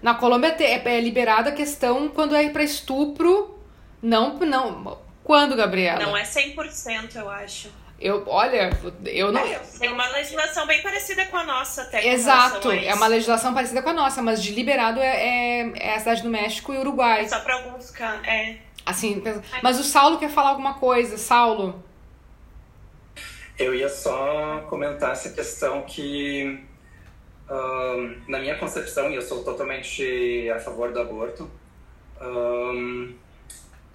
Na Colômbia é, é liberada a questão quando é para estupro. Não, não. Quando, Gabriela? Não é 100%, eu acho. Eu, olha, eu não. É, tem uma legislação bem parecida com a nossa, até. Exato, é uma legislação parecida com a nossa, mas de liberado é, é, é a cidade do México e Uruguai. É só para alguns é. Assim, mas o Saulo quer falar alguma coisa, Saulo. Eu ia só comentar essa questão que, na minha concepção, e eu sou totalmente a favor do aborto,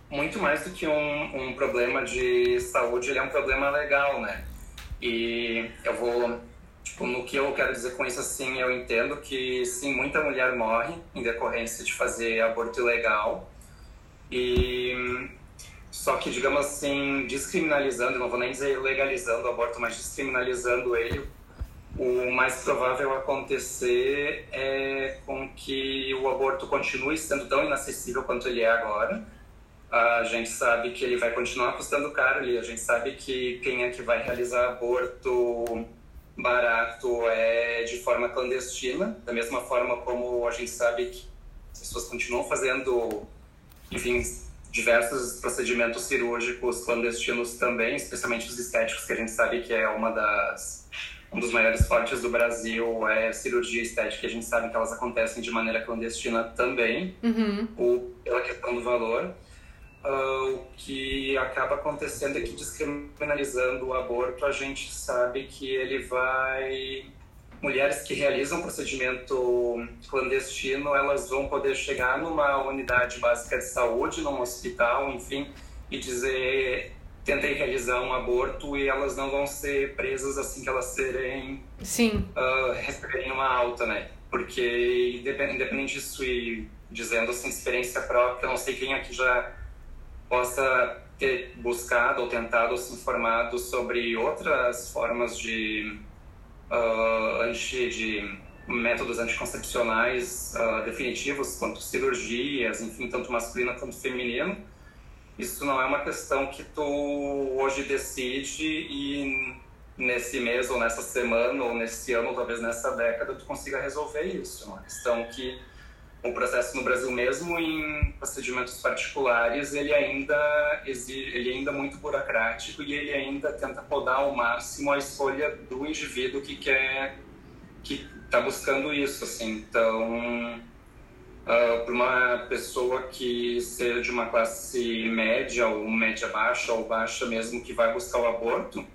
muito mais do que um, um problema de saúde, ele é um problema legal, né? E eu vou, tipo, no que eu quero dizer com isso, assim, eu entendo que, sim, muita mulher morre em decorrência de fazer aborto ilegal. E só que, digamos assim, descriminalizando, não vou nem dizer legalizando o aborto, mas descriminalizando ele, o mais provável acontecer é com que o aborto continue sendo tão inacessível quanto ele é agora. A gente sabe que ele vai continuar custando caro ali, a gente sabe que quem é que vai realizar aborto barato é de forma clandestina, da mesma forma como a gente sabe que as pessoas continuam fazendo, enfim, diversos procedimentos cirúrgicos clandestinos também, especialmente os estéticos, que a gente sabe que é uma das um dos maiores fortes do Brasil é cirurgia estética, a gente sabe que elas acontecem de maneira clandestina também, uhum. ou pela questão do valor. Uh, o que acaba acontecendo é que descriminalizando o aborto, a gente sabe que ele vai mulheres que realizam procedimento clandestino, elas vão poder chegar numa unidade básica de saúde, num hospital, enfim, e dizer tentei realizar um aborto e elas não vão ser presas assim que elas serem sim. uh, receberem uma alta né? Porque independente disso e dizendo assim experiência própria não sei quem aqui já possa ter buscado ou tentado se informado sobre outras formas de, uh, anti, de métodos anticoncepcionais uh, definitivos, quanto cirurgias, enfim, tanto masculino quanto feminino, isso não é uma questão que tu hoje decide e nesse mês ou nessa semana ou nesse ano ou talvez nessa década tu consiga resolver isso. É uma questão que o processo no Brasil mesmo em procedimentos particulares ele ainda exige, ele é ainda muito burocrático e ele ainda tenta podar ao máximo a escolha do indivíduo que quer que está buscando isso assim. Então uh, para uma pessoa que seja de uma classe média ou média baixa ou baixa mesmo que vai buscar o aborto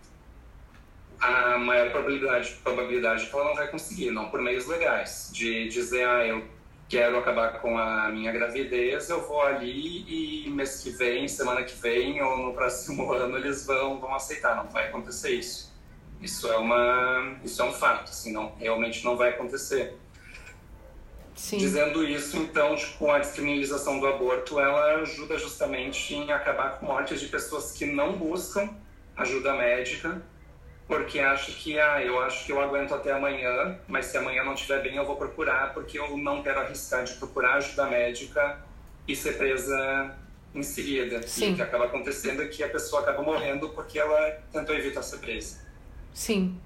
a maior probabilidade probabilidade é que ela não vai conseguir não por meios legais de dizer ah eu quero acabar com a minha gravidez, eu vou ali e mês que vem, semana que vem ou no próximo ano eles vão, vão aceitar. Não vai acontecer isso. Isso é uma, isso é um fato, assim, não, realmente não vai acontecer. Sim. Dizendo isso, então, tipo, a descriminalização do aborto, ela ajuda justamente em acabar com mortes de pessoas que não buscam ajuda médica porque acho que ah, eu acho que eu aguento até amanhã, mas se amanhã não estiver bem eu vou procurar, porque eu não quero arriscar de procurar ajuda médica e ser presa em seguida. Sim. E o que acaba acontecendo é que a pessoa acaba morrendo porque ela tentou evitar ser presa. Sim.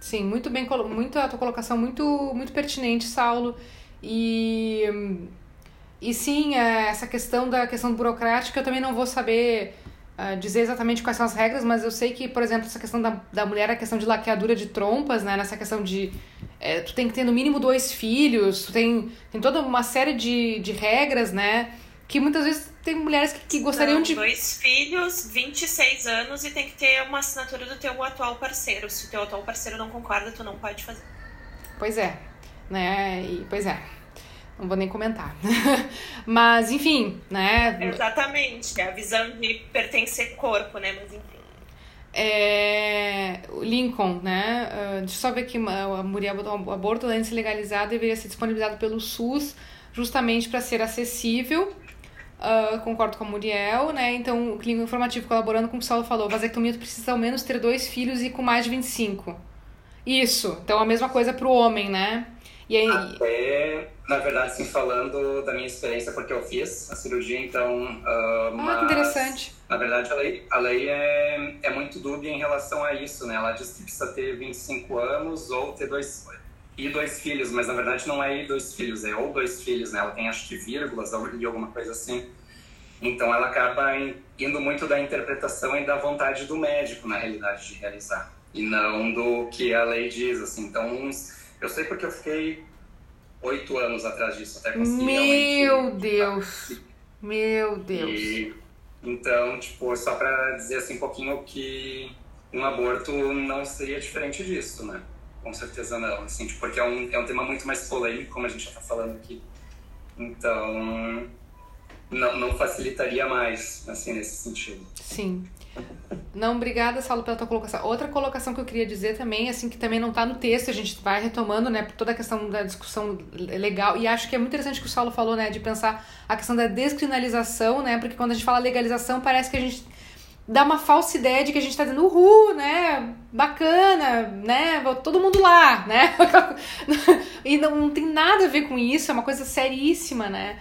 Sim, muito bem, muito a tua colocação muito muito pertinente, Saulo. E e sim, é, essa questão da questão burocrática, eu também não vou saber uh, dizer exatamente quais são as regras, mas eu sei que, por exemplo, essa questão da, da mulher, a questão de laqueadura de trompas, né? Nessa questão de. É, tu tem que ter no mínimo dois filhos, tu tem, tem toda uma série de, de regras, né? Que muitas vezes tem mulheres que, que gostariam Não, de. Dois filhos, 26 anos e tem que ter uma assinatura do teu atual parceiro. Se o teu atual parceiro não concorda, tu não pode fazer. Pois é, né? E, pois é. Não vou nem comentar. Mas, enfim, né? Exatamente. É a visão de pertencer corpo, né? Mas, enfim. É, Lincoln, né? Uh, deixa eu só ver aqui, a mulher o aborto, além de ser legalizado, deveria ser disponibilizado pelo SUS, justamente para ser acessível. Uh, concordo com a Muriel, né? Então, o clínico informativo colaborando com o que o Saulo falou, vasectomia precisa ao menos ter dois filhos e com mais de 25. Isso. Então, a mesma coisa para o homem, né? E aí... Até, na verdade, sim, falando da minha experiência, porque eu fiz a cirurgia, então... Uh, mas, ah, que interessante. Na verdade, a lei, a lei é, é muito dúbia em relação a isso, né? Ela diz que precisa ter 25 anos ou ter dois... E dois filhos, mas na verdade não é e dois filhos, é ou dois filhos, né? Ela tem, acho que, vírgulas ou alguma coisa assim. Então ela acaba indo muito da interpretação e da vontade do médico, na realidade, de realizar. E não do que a lei diz, assim. Então, uns eu sei porque eu fiquei oito anos atrás disso até conseguir Meu Deus! Meu Deus! E, então, tipo, só pra dizer assim um pouquinho que um aborto não seria diferente disso, né? Com certeza não, assim, tipo, porque é um, é um tema muito mais polêmico, como a gente já tá falando aqui. Então, não, não facilitaria mais, assim, nesse sentido. Sim. Não, obrigada, Saulo, pela tua colocação. Outra colocação que eu queria dizer também, assim, que também não está no texto, a gente vai retomando, né, toda a questão da discussão legal, e acho que é muito interessante o que o Saulo falou, né, de pensar a questão da descriminalização, né, porque quando a gente fala legalização, parece que a gente dá uma falsa ideia de que a gente está dizendo, uhul, né, bacana, né, todo mundo lá, né, e não, não tem nada a ver com isso, é uma coisa seríssima, né,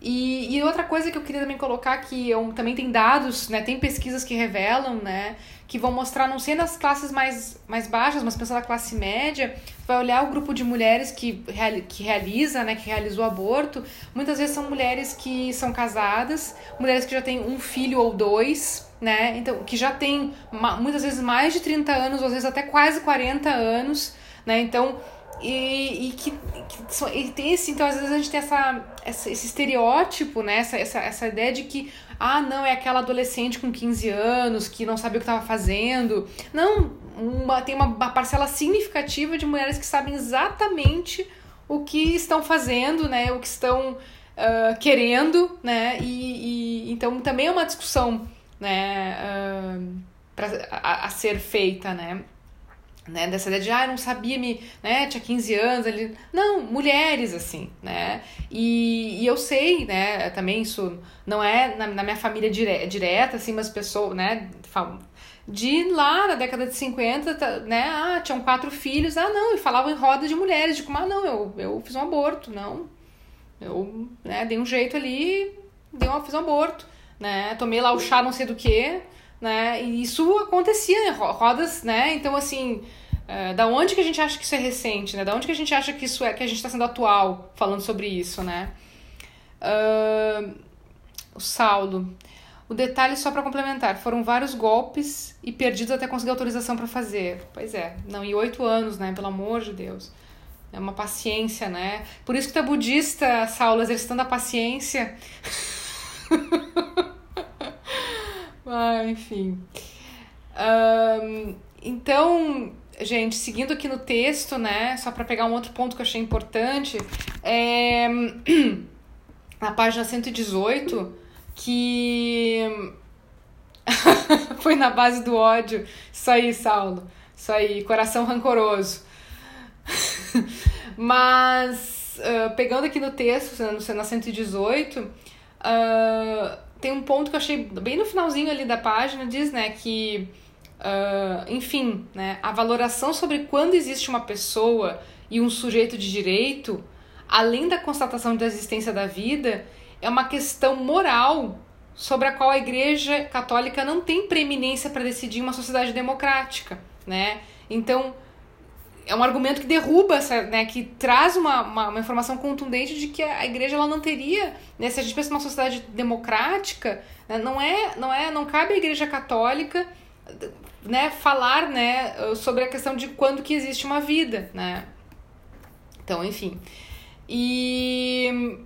e, e, outra coisa que eu queria também colocar que eu, também tem dados, né, tem pesquisas que revelam, né, que vão mostrar não sei nas classes mais, mais baixas, mas pensando na classe média, vai olhar o grupo de mulheres que, que realiza, né, que realizou aborto, muitas vezes são mulheres que são casadas, mulheres que já têm um filho ou dois, né, então que já tem muitas vezes mais de 30 anos, ou às vezes até quase 40 anos, né, então e, e que, que e tem esse, então às vezes a gente tem essa, essa, esse estereótipo, né? Essa, essa, essa ideia de que, ah, não, é aquela adolescente com 15 anos que não sabia o que estava fazendo. Não, uma, tem uma, parcela significativa de mulheres que sabem exatamente o que estão fazendo, né? O que estão uh, querendo, né? E, e, então também é uma discussão, né? Uh, pra, a, a ser feita, né? Né, dessa ideia de, ah, não sabia me, né, tinha 15 anos, ele, não, mulheres, assim, né, e, e eu sei, né, também isso não é na, na minha família dire, direta, assim, mas pessoas, né, de lá na década de 50, né, ah, tinham quatro filhos, ah, não, e falavam em roda de mulheres, de como, ah, não, eu, eu fiz um aborto, não, eu, né, dei um jeito ali, dei um, fiz um aborto, né, tomei lá o chá não sei do que, né? E isso acontecia, rodas, né? Então, assim, uh, da onde que a gente acha que isso é recente, né? Da onde que a gente acha que isso é, que a gente está sendo atual falando sobre isso, né? Uh, o Saulo. O detalhe, só para complementar, foram vários golpes e perdidos até conseguir autorização para fazer. Pois é, não, e oito anos, né? Pelo amor de Deus. É uma paciência, né? Por isso que tu é budista, Saulo, exercitando a paciência. Ah, enfim. Um, então, gente, seguindo aqui no texto, né, só para pegar um outro ponto que eu achei importante, é na página 118, que foi na base do ódio. Isso aí, Saulo. Isso aí, coração rancoroso. Mas, uh, pegando aqui no texto, na 118, uh, tem um ponto que eu achei bem no finalzinho ali da página, diz, né, que, uh, enfim, né, a valoração sobre quando existe uma pessoa e um sujeito de direito, além da constatação da existência da vida, é uma questão moral sobre a qual a Igreja Católica não tem preeminência para decidir uma sociedade democrática, né? Então, é um argumento que derruba, essa, né, que traz uma, uma, uma, informação contundente de que a igreja ela não teria, né, se a gente pensa numa sociedade democrática, né, não é, não é, não cabe à igreja católica, né, falar, né, sobre a questão de quando que existe uma vida, né. Então, enfim. E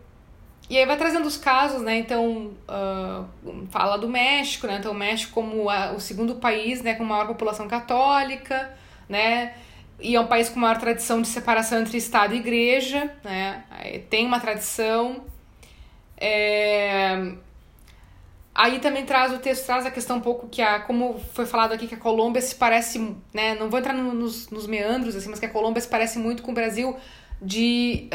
e aí vai trazendo os casos, né? Então, uh, fala do México, né? Então, o México como a, o segundo país, né, com maior população católica, né? E é um país com maior tradição de separação entre Estado e Igreja, né? Tem uma tradição. É... Aí também traz o texto traz a questão um pouco que a como foi falado aqui que a Colômbia se parece, né? Não vou entrar no, nos, nos meandros assim, mas que a Colômbia se parece muito com o Brasil de,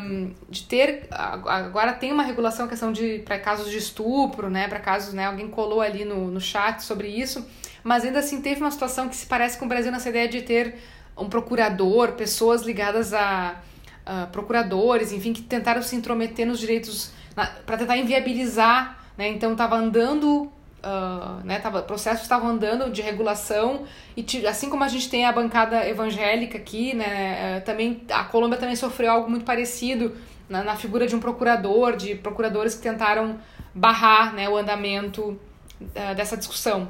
um, de ter agora tem uma regulação questão de para casos de estupro, né? Para casos, né? Alguém colou ali no, no chat sobre isso, mas ainda assim teve uma situação que se parece com o Brasil nessa ideia de ter um procurador, pessoas ligadas a, a procuradores, enfim, que tentaram se intrometer nos direitos para tentar inviabilizar, né? Então estava andando, uh, né? Tava, processos estavam andando de regulação e assim como a gente tem a bancada evangélica aqui, né? Uh, também a Colômbia também sofreu algo muito parecido na, na figura de um procurador, de procuradores que tentaram barrar, né? O andamento uh, dessa discussão,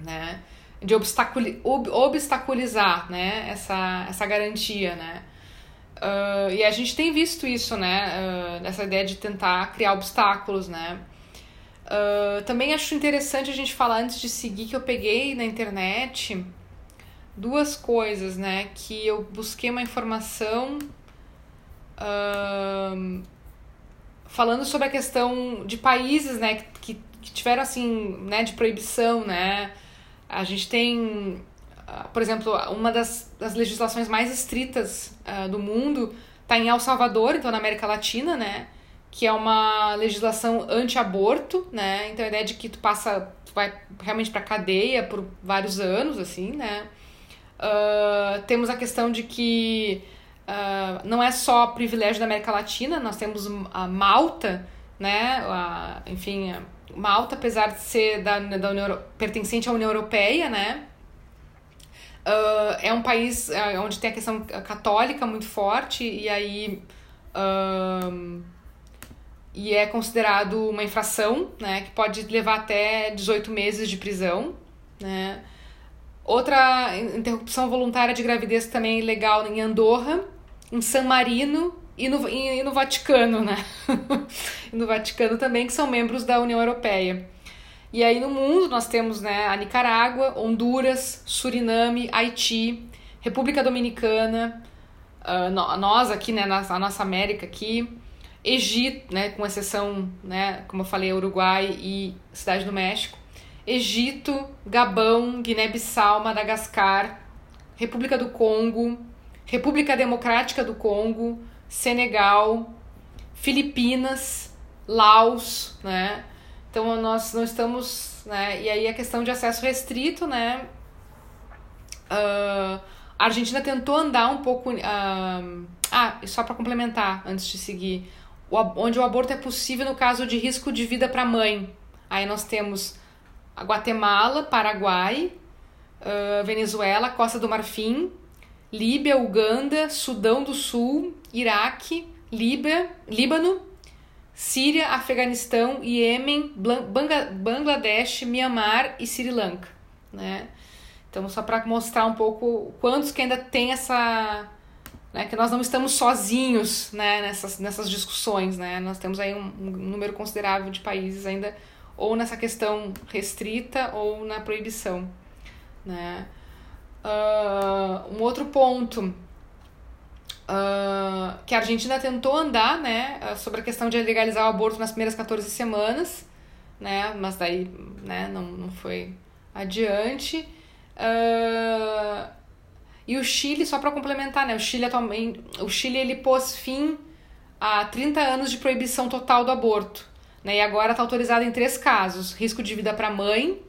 né? De obstaculi, ob, obstaculizar né, essa, essa garantia, né? Uh, e a gente tem visto isso, né? Uh, essa ideia de tentar criar obstáculos, né? Uh, também acho interessante a gente falar antes de seguir que eu peguei na internet duas coisas, né? Que eu busquei uma informação falando sobre a questão de países, né? Que, que tiveram assim, né? De proibição, né? A gente tem, ah, por exemplo, uma das, das legislações mais estritas uh, do mundo está em El Salvador, então na América Latina, né? Que é uma legislação anti-aborto, né? Então a ideia de que tu passa, tu vai realmente para cadeia por vários anos, assim, né? Uh, temos a questão de que uh, não é só privilégio da América Latina, nós temos a Malta, né? A, enfim, Malta, apesar de ser da, da União, pertencente à União Europeia, né? Uh, é um país uh, onde tem a questão católica muito forte e aí uh, e é considerado uma infração, né, que pode levar até 18 meses de prisão, né? Outra interrupção voluntária de gravidez também legal em Andorra, em San Marino e no, e, no Vaticano, né? e no Vaticano também, que são membros da União Europeia. E aí no mundo nós temos né, a Nicarágua, Honduras, Suriname, Haiti, República Dominicana, uh, nós aqui, né, na, a nossa América aqui, Egito, né, com exceção, né, como eu falei, Uruguai e Cidade do México, Egito, Gabão, Guiné-Bissau, Madagascar, República do Congo, República Democrática do Congo, Senegal, Filipinas, Laos, né? Então nós não estamos, né? E aí a questão de acesso restrito, né? Uh, a Argentina tentou andar um pouco. Uh, ah, só para complementar, antes de seguir, o, onde o aborto é possível no caso de risco de vida para a mãe. Aí nós temos a Guatemala, Paraguai, uh, Venezuela, Costa do Marfim, Líbia, Uganda, Sudão do Sul, Iraque, Líbia, Líbano, Síria, Afeganistão, Iêmen, Bangladesh, Mianmar e Sri Lanka, né? Então, só para mostrar um pouco quantos que ainda tem essa... Né, que nós não estamos sozinhos né, nessas, nessas discussões, né? Nós temos aí um, um número considerável de países ainda ou nessa questão restrita ou na proibição, né? Uh, outro ponto uh, que a Argentina tentou andar, né, ah, sobre a questão de legalizar o aborto nas primeiras 14 semanas, né, mas daí, né, não, não foi adiante. Uh, e o Chile, só para complementar, né, o Chile atualmente, o Chile ele pôs fim a 30 anos de proibição total do aborto, né, e agora está autorizado em três casos: risco de vida para a mãe,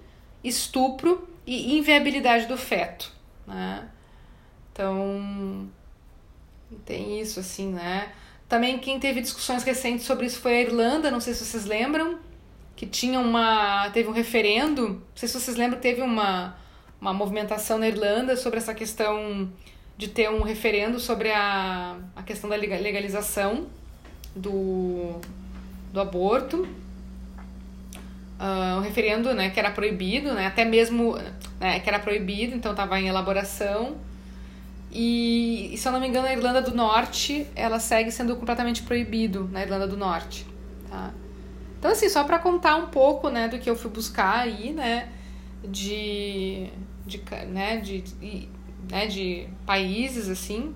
estupro e inviabilidade do feto, né? Então, tem isso, assim, né? Também quem teve discussões recentes sobre isso foi a Irlanda, não sei se vocês lembram, que tinha uma. teve um referendo, não sei se vocês lembram, teve uma, uma movimentação na Irlanda sobre essa questão de ter um referendo sobre a, a questão da legalização do, do aborto. Uh, um referendo né, que era proibido, né, até mesmo né, que era proibido, então estava em elaboração. E, se eu não me engano, a Irlanda do Norte, ela segue sendo completamente proibido na Irlanda do Norte, tá? Então, assim, só para contar um pouco, né, do que eu fui buscar aí, né, de, de, né, de, de, né, de países, assim.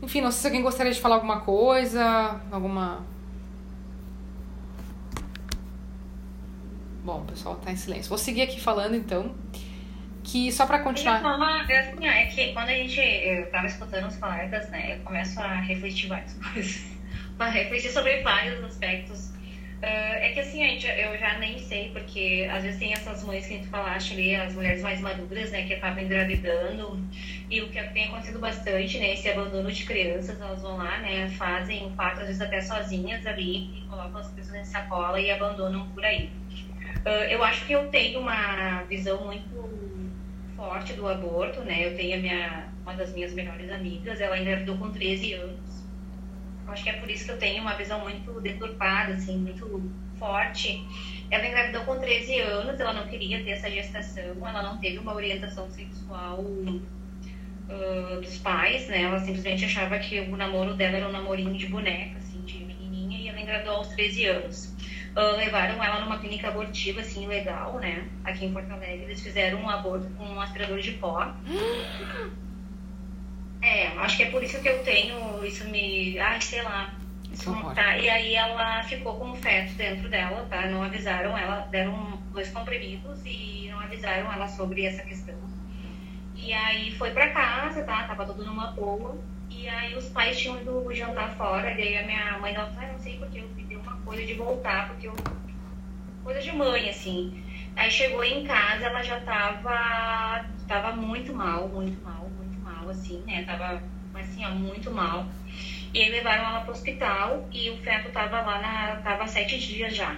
Enfim, não sei se alguém gostaria de falar alguma coisa, alguma... Bom, o pessoal tá em silêncio. Vou seguir aqui falando, então que só para continuar. Falar, assim, é que quando a gente. Eu tava escutando os colegas, né? Eu começo a refletir várias coisas. a refletir sobre vários aspectos. Uh, é que assim, a gente, eu já nem sei, porque às vezes tem essas mães que gente falaste ali, as mulheres mais maduras, né, que acabam engravidando, e o que tem acontecido bastante, né, esse abandono de crianças, elas vão lá, né, fazem parto, às vezes até sozinhas ali, e colocam as crianças em sacola e abandonam por aí. Uh, eu acho que eu tenho uma visão muito forte do aborto, né? Eu tenho a minha, uma das minhas melhores amigas, ela engravidou com 13 anos. Acho que é por isso que eu tenho uma visão muito deturpada, assim, muito forte. Ela engravidou com 13 anos, ela não queria ter essa gestação, ela não teve uma orientação sexual uh, dos pais, né? Ela simplesmente achava que o namoro dela era um namorinho de boneca, assim, de menininha, e ela engravidou aos 13 anos. Uh, levaram ela numa clínica abortiva, assim, legal, né? Aqui em Porto Alegre. Eles fizeram um aborto com um aspirador de pó. é, acho que é por isso que eu tenho, isso me... Ai, sei lá. Isso tá. E aí ela ficou com o feto dentro dela, tá? Não avisaram ela, deram dois comprimidos e não avisaram ela sobre essa questão. E aí foi pra casa, tá? Tava tudo numa boa. E aí os pais tinham ido jantar fora, e aí a minha mãe ela falou, ah, não sei porque eu coisa de voltar, porque eu. coisa de mãe, assim. Aí chegou em casa, ela já tava. tava muito mal, muito mal, muito mal, assim, né? Tava, assim, ó, muito mal. E aí levaram ela pro hospital e o feto tava lá na. tava sete dias já.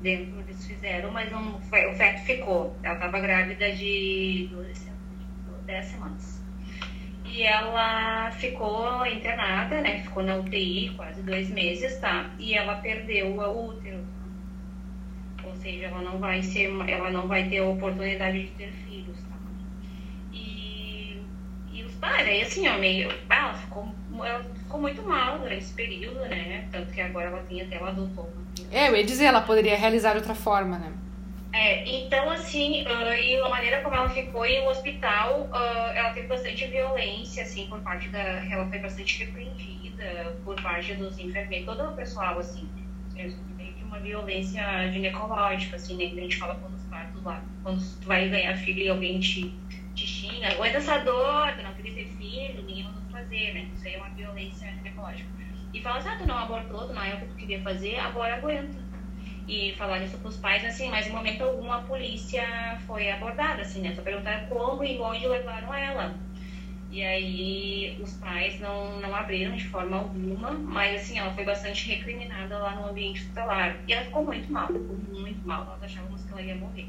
Dentro eles fizeram, mas não, o feto ficou. Ela tava grávida de 12, 10 semanas. E ela ficou internada, né? Ficou na UTI quase dois meses, tá? E ela perdeu o útero. Ou seja, ela não vai ser, ela não vai ter a oportunidade de ter filhos, tá? E, e os pais, assim, ó, meio. Ah, ela ficou, ela ficou muito mal durante esse período, né? Tanto que agora ela tem até ela adotou. É, eu ia dizer, ela poderia realizar de outra forma, né? É, então, assim, uh, e a maneira como ela ficou em um hospital, uh, bastante violência, assim, por parte da. Ela foi bastante repreendida por parte dos enfermeiros, todo o pessoal, assim. Meio que uma violência ginecológica, assim, né? Que a gente fala quando os partos lá, quando tu vai ganhar filho e alguém te, te xinga, aguenta essa dor, tu não queria ter filho, ninguém mandou fazer, né? Isso aí é uma violência ginecológica. E fala assim, ah, tu não abortou, tu não é o que tu queria fazer, agora aguenta. E falar isso pros pais, assim, mas em momento algum a polícia foi abordada, assim, né? Só perguntaram como e onde levaram ela. E aí os pais não, não abriram de forma alguma, mas assim, ela foi bastante recriminada lá no ambiente hospitalar. E ela ficou muito mal, ficou muito mal. Nós achávamos que ela ia morrer.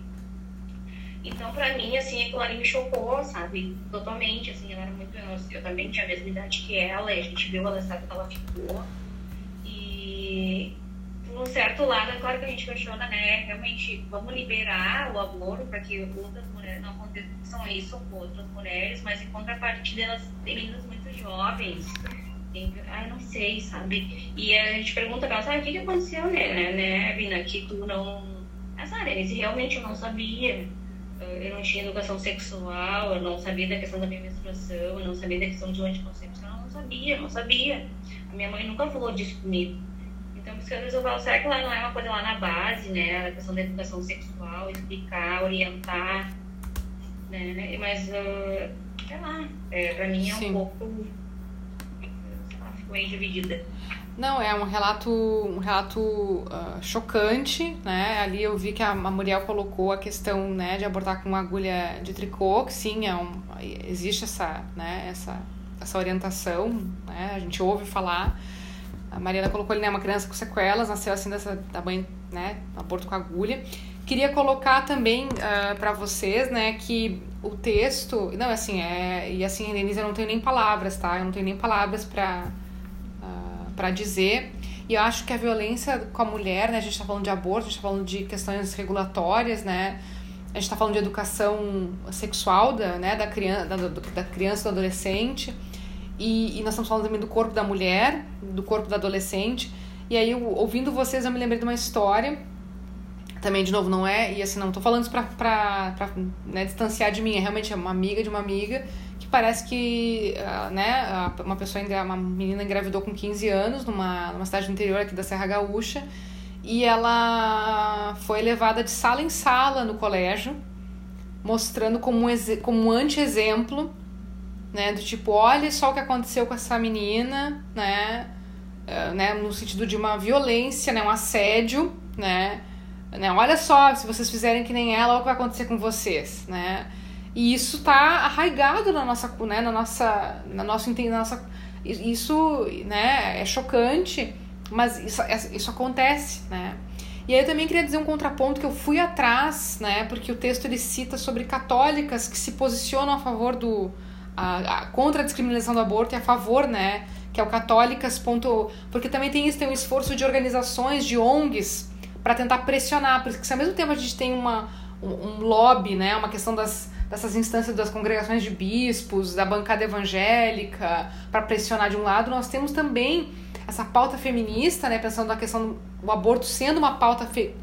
Então, pra mim, assim, aquilo ali me chocou, sabe? Totalmente, assim, ela era muito... Eu também tinha a mesma idade que ela, e a gente viu ela estado que ela ficou. E, por um certo lado, é claro que a gente questiona, né? Realmente, vamos liberar o aborto para que outras mulheres não aconteçam isso com outras mulheres, mas em contrapartida, elas têm meninas muito jovens. Ai, não sei, sabe? E a gente pergunta pra ela, sabe, o que, que aconteceu, né, né, né, que tu não... Essa área, realmente eu não sabia eu não tinha educação sexual, eu não sabia da questão da minha menstruação, eu não sabia da questão de anticoncepção, eu não sabia, não sabia. A minha mãe nunca falou disso comigo. Então, isso que eu falo, será que lá não é uma coisa lá na base, né? A questão da educação sexual, explicar, orientar, né? Mas, uh, sei lá, é, pra mim é Sim. um pouco, sei lá, fico meio dividida. Não, é um relato, um relato uh, chocante, né? Ali eu vi que a, a Muriel colocou a questão, né, de abortar com uma agulha de tricô, que sim, é um, existe essa, né, essa, essa orientação, né? A gente ouve falar. A Mariana colocou ali, né, uma criança com sequelas, nasceu assim dessa da mãe, né, aborto com agulha. Queria colocar também uh, ah, para vocês, né, que o texto, não, assim, é, e assim, Denise, eu não tenho nem palavras, tá? Eu não tenho nem palavras para para dizer. E eu acho que a violência com a mulher, né, a gente está falando de aborto, a gente está falando de questões regulatórias, né, a gente está falando de educação sexual da, né, da, criança, da, da criança e do adolescente, e, e, nós estamos falando também do corpo da mulher, do corpo do adolescente. E aí, ouvindo vocês, eu me lembrei de uma história, também, de novo, não é, e assim, não estou falando isso para né, distanciar de mim, é realmente uma amiga de uma amiga que parece que uh, né, uma pessoa, uma menina engravidou com 15 anos numa, numa cidade do interior aqui da Serra Gaúcha. E ela foi levada de sala em sala no colégio, mostrando como como um anti-exemplo, né, do tipo, olha só o que aconteceu com essa menina, né, uh, né, no sentido de uma violência, né, um assédio, né, né, olha só, se vocês fizerem que nem ela, olha o que vai acontecer com vocês, né, e isso está arraigado na nossa, né, na nossa, na nossa, na nossa, isso, né, é chocante, mas isso, isso acontece, né? E aí eu também queria dizer um contraponto que eu fui atrás, né, porque o texto ele cita sobre católicas que se posicionam a favor do a, a, contra a discriminação do aborto e a favor, né, que é o católicas. Ponto, porque também tem isso, tem um esforço de organizações, de ONGs para tentar pressionar, porque se ao mesmo tempo a gente tem uma um, um lobby, né, uma questão das dessas instâncias das congregações de bispos, da bancada evangélica, para pressionar de um lado, nós temos também essa pauta feminista, né, pensando na questão do aborto sendo uma pauta fe,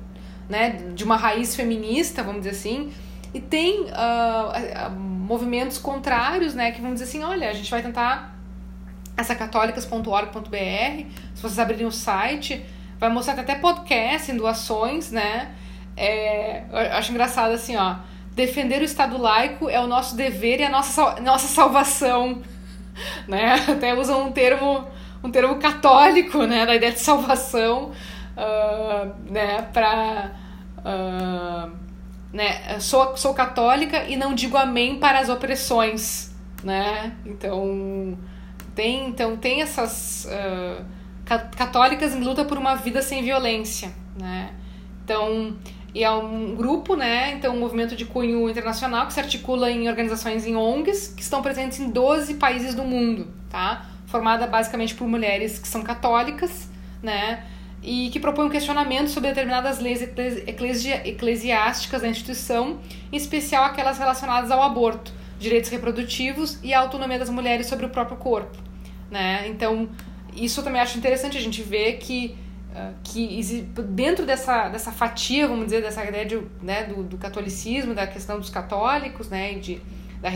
né, de uma raiz feminista, vamos dizer assim, e tem uh, movimentos contrários, né, que vão dizer assim, olha, a gente vai tentar essa católicas.org.br, se vocês abrirem o site, vai mostrar até podcast em doações, né, é, eu acho engraçado assim, ó, defender o Estado laico é o nosso dever e a nossa, nossa salvação. Né? Até usam um termo, um termo católico, né? Da ideia de salvação, uh, né? Para... Uh, né? Sou, sou católica e não digo amém para as opressões, né? Então, tem, então, tem essas... Uh, católicas em luta por uma vida sem violência, né? Então, e é um grupo, né? Então, um movimento de cunho internacional que se articula em organizações em ONGs que estão presentes em 12 países do mundo, tá? Formada basicamente por mulheres que são católicas, né? E que propõe um questionamento sobre determinadas leis eclesi eclesiásticas da instituição, em especial aquelas relacionadas ao aborto, direitos reprodutivos e a autonomia das mulheres sobre o próprio corpo, né? Então, isso eu também acho interessante a gente ver que que dentro dessa, dessa fatia, vamos dizer, dessa ideia de, né, do, do catolicismo, da questão dos católicos, né, de, da,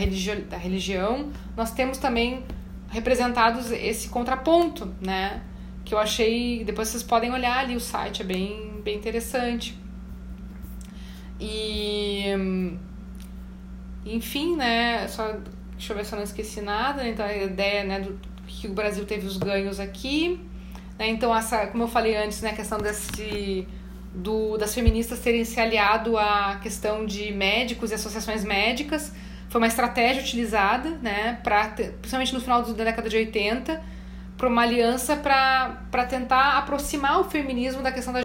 da religião, nós temos também representados esse contraponto, né, que eu achei, depois vocês podem olhar ali o site, é bem, bem interessante. E enfim, né, só, deixa eu ver se eu não esqueci nada, então a ideia, né, do que o Brasil teve os ganhos aqui, né, então essa, como eu falei antes, né, a questão desse, do, das feministas terem se aliado à questão de médicos e associações médicas, foi uma estratégia utilizada, né, pra, principalmente no final da década de 80, para uma aliança para tentar aproximar o feminismo da questão da